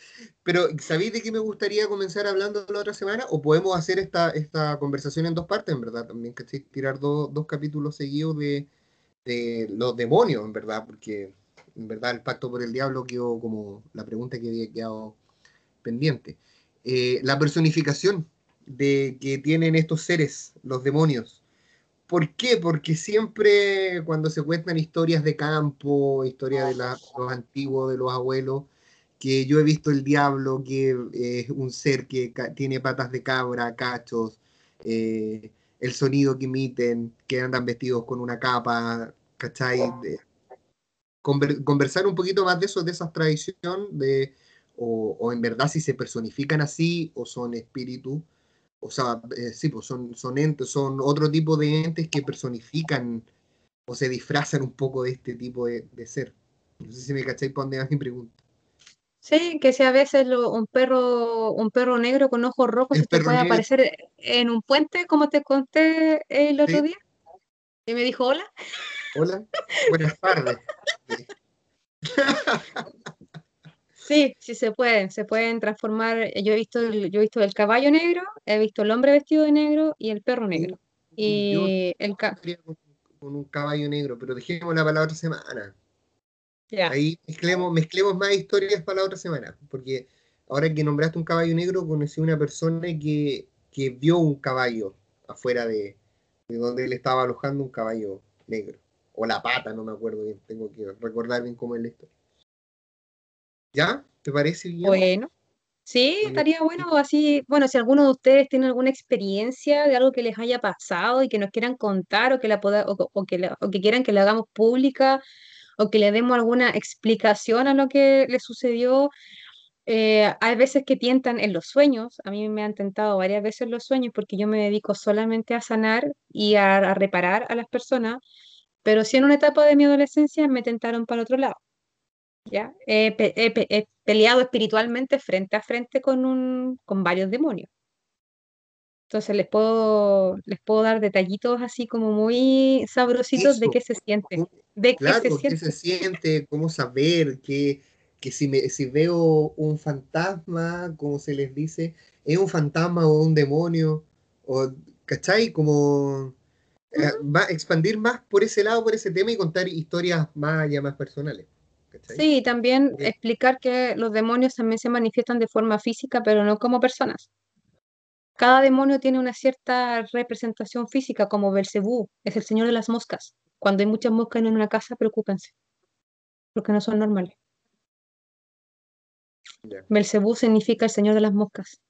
Pero, ¿sabéis de qué me gustaría comenzar hablando la otra semana? ¿O podemos hacer esta, esta conversación en dos partes, en verdad? También, ¿cachai? Tirar dos capítulos seguidos de, de los demonios, en verdad, porque en verdad el pacto por el diablo quedó como la pregunta que había quedado pendiente. Eh, la personificación de que tienen estos seres, los demonios. ¿Por qué? Porque siempre cuando se cuentan historias de campo, historias de los antiguos, de los abuelos, que yo he visto el diablo, que es un ser que tiene patas de cabra, cachos, eh, el sonido que emiten, que andan vestidos con una capa, ¿cachai? conversar un poquito más de eso, de esa tradición, de o, en verdad si se personifican así o son espíritus, o sea, eh, sí, pues son, son entes, son otro tipo de entes que personifican o se disfrazan un poco de este tipo de, ser. No sé si me cacháis para dónde va mi pregunta. Sí, que sea a veces un perro, un perro negro con ojos rojos se te puede aparecer en un puente, como te conté el otro día. Y me dijo hola. Hola, buenas tardes. Sí, sí se pueden, se pueden transformar. Yo he visto, el, yo he visto el caballo negro, he visto el hombre vestido de negro y el perro negro. Y el con, con un caballo negro, pero para la otra semana. Ahí mezclemos, mezclemos más historias para la otra semana, porque ahora que nombraste un caballo negro, conocí una persona que, que vio un caballo afuera de, de donde él estaba alojando un caballo negro. O la pata, no me acuerdo bien, tengo que recordar bien cómo es la historia. ¿Ya? ¿Te parece bien? Bueno, sí, estaría bueno así, bueno, si alguno de ustedes tiene alguna experiencia de algo que les haya pasado y que nos quieran contar o que, la poda, o, que, o que quieran que la hagamos pública o que le demos alguna explicación a lo que le sucedió, eh, hay veces que tientan en los sueños, a mí me han tentado varias veces los sueños porque yo me dedico solamente a sanar y a, reparar a las personas, pero si en una etapa de mi adolescencia me tentaron para otro lado. ¿ya? He, peleado espiritualmente frente a frente con, un, con varios demonios. Entonces les puedo, les puedo dar detallitos así como muy sabrositos de qué se siente. De qué se siente. qué se siente, cómo saber, qué que si, me, si veo un fantasma, como se les dice, es un fantasma o un demonio, o, ¿cachai? Como eh, va a expandir más por ese lado, por ese tema y contar historias más ya más personales. Sí, también explicar que los demonios también se manifiestan de forma física, pero no como personas. Cada demonio tiene una cierta representación física, como Belcebú, es el señor de las moscas. Cuando hay muchas moscas en una casa, preocúpense, porque no son normales. Belcebú significa el señor de las moscas.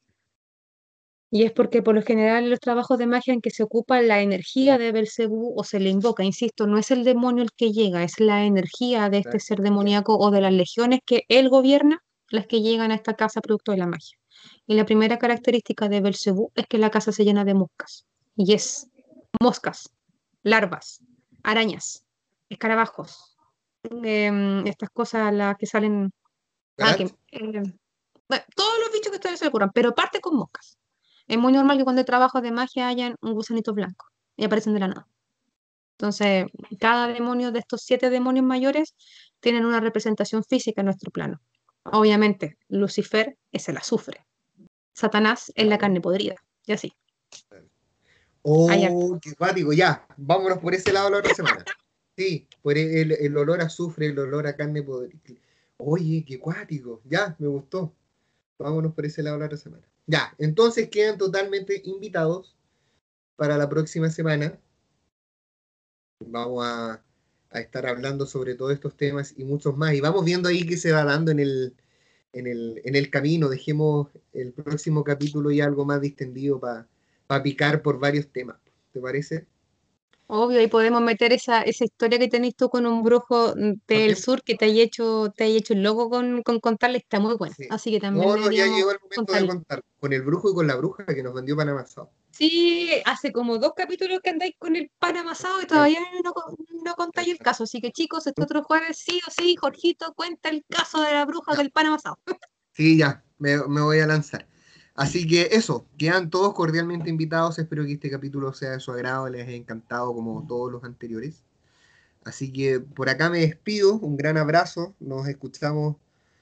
Y es porque por lo general en los trabajos de magia en que se ocupa la energía de Belcebú o se le invoca, insisto, no es el demonio el que llega, es la energía de este ser demoníaco o de las legiones que él gobierna, las que llegan a esta casa producto de la magia. Y la primera característica de Belcebú es que la casa se llena de moscas. Y es moscas, larvas, arañas, escarabajos, em, estas cosas las que salen Ah, eh, todos los bichos que ustedes se ocurran, pero parte con moscas. Es muy normal que cuando hay trabajos de magia hayan un gusanito blanco y aparecen de la nada. Entonces, cada demonio de estos siete demonios mayores tienen una representación física en nuestro plano. Obviamente, Lucifer es el azufre. Satanás es la carne podrida. Y así. Oh, qué cuático. Ya, vámonos por ese lado la otra semana. Sí, por el, el olor a azufre, el olor a carne podrida. Oye, qué cuático. Ya, me gustó. Vámonos por ese lado la otra semana. Ya, entonces quedan totalmente invitados para la próxima semana. Vamos a, estar hablando sobre todos estos temas y muchos más. Y vamos viendo ahí qué se va dando en el, en el, en el camino. Dejemos el próximo capítulo y algo más distendido para picar por varios temas. ¿Te parece? Obvio, y podemos meter esa, esa historia que tenés tú con un brujo del sur que te haya hecho, te haya hecho el loco con, con contarle, está muy bueno. Así que también. No, ya llegó el momento de contar. Con el brujo y con la bruja que nos vendió pan amasado. Sí, hace como dos capítulos que andáis con el pan amasado y todavía no, no contáis el caso. Así que chicos, este otro jueves sí o sí, Jorgito cuenta el caso de la bruja del pan amasado. Sí, ya, me, me voy a lanzar. Así que eso, quedan todos cordialmente invitados. Espero que este capítulo sea de su agrado, les haya encantado como todos los anteriores. Así que por acá me despido, un gran abrazo, nos escuchamos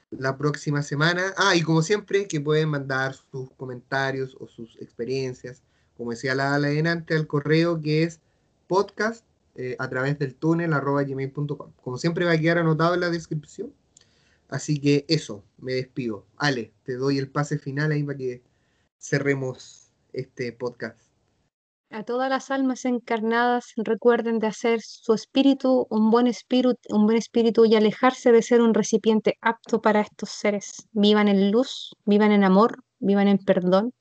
la próxima semana. Ah, y como siempre, que pueden mandar sus comentarios o sus experiencias, como decía la adelante, al correo que es podcast eh, a través del túnel arroba gmail.com. Como siempre va a quedar anotado en la descripción. Así que eso, me despido. Ale, te doy el pase final ahí para que cerremos este podcast. A todas las almas encarnadas recuerden de hacer su espíritu un buen espíritu, un buen espíritu y alejarse de ser un recipiente apto para estos seres. Vivan en luz, vivan en amor, vivan en perdón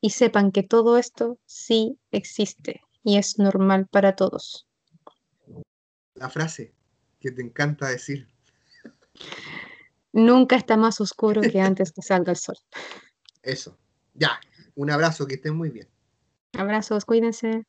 y sepan que todo esto sí existe y es normal para todos. La frase que te encanta decir. Nunca está más oscuro que antes que salga el sol. Eso. Ya. Un abrazo, que estén muy bien. Abrazos, cuídense.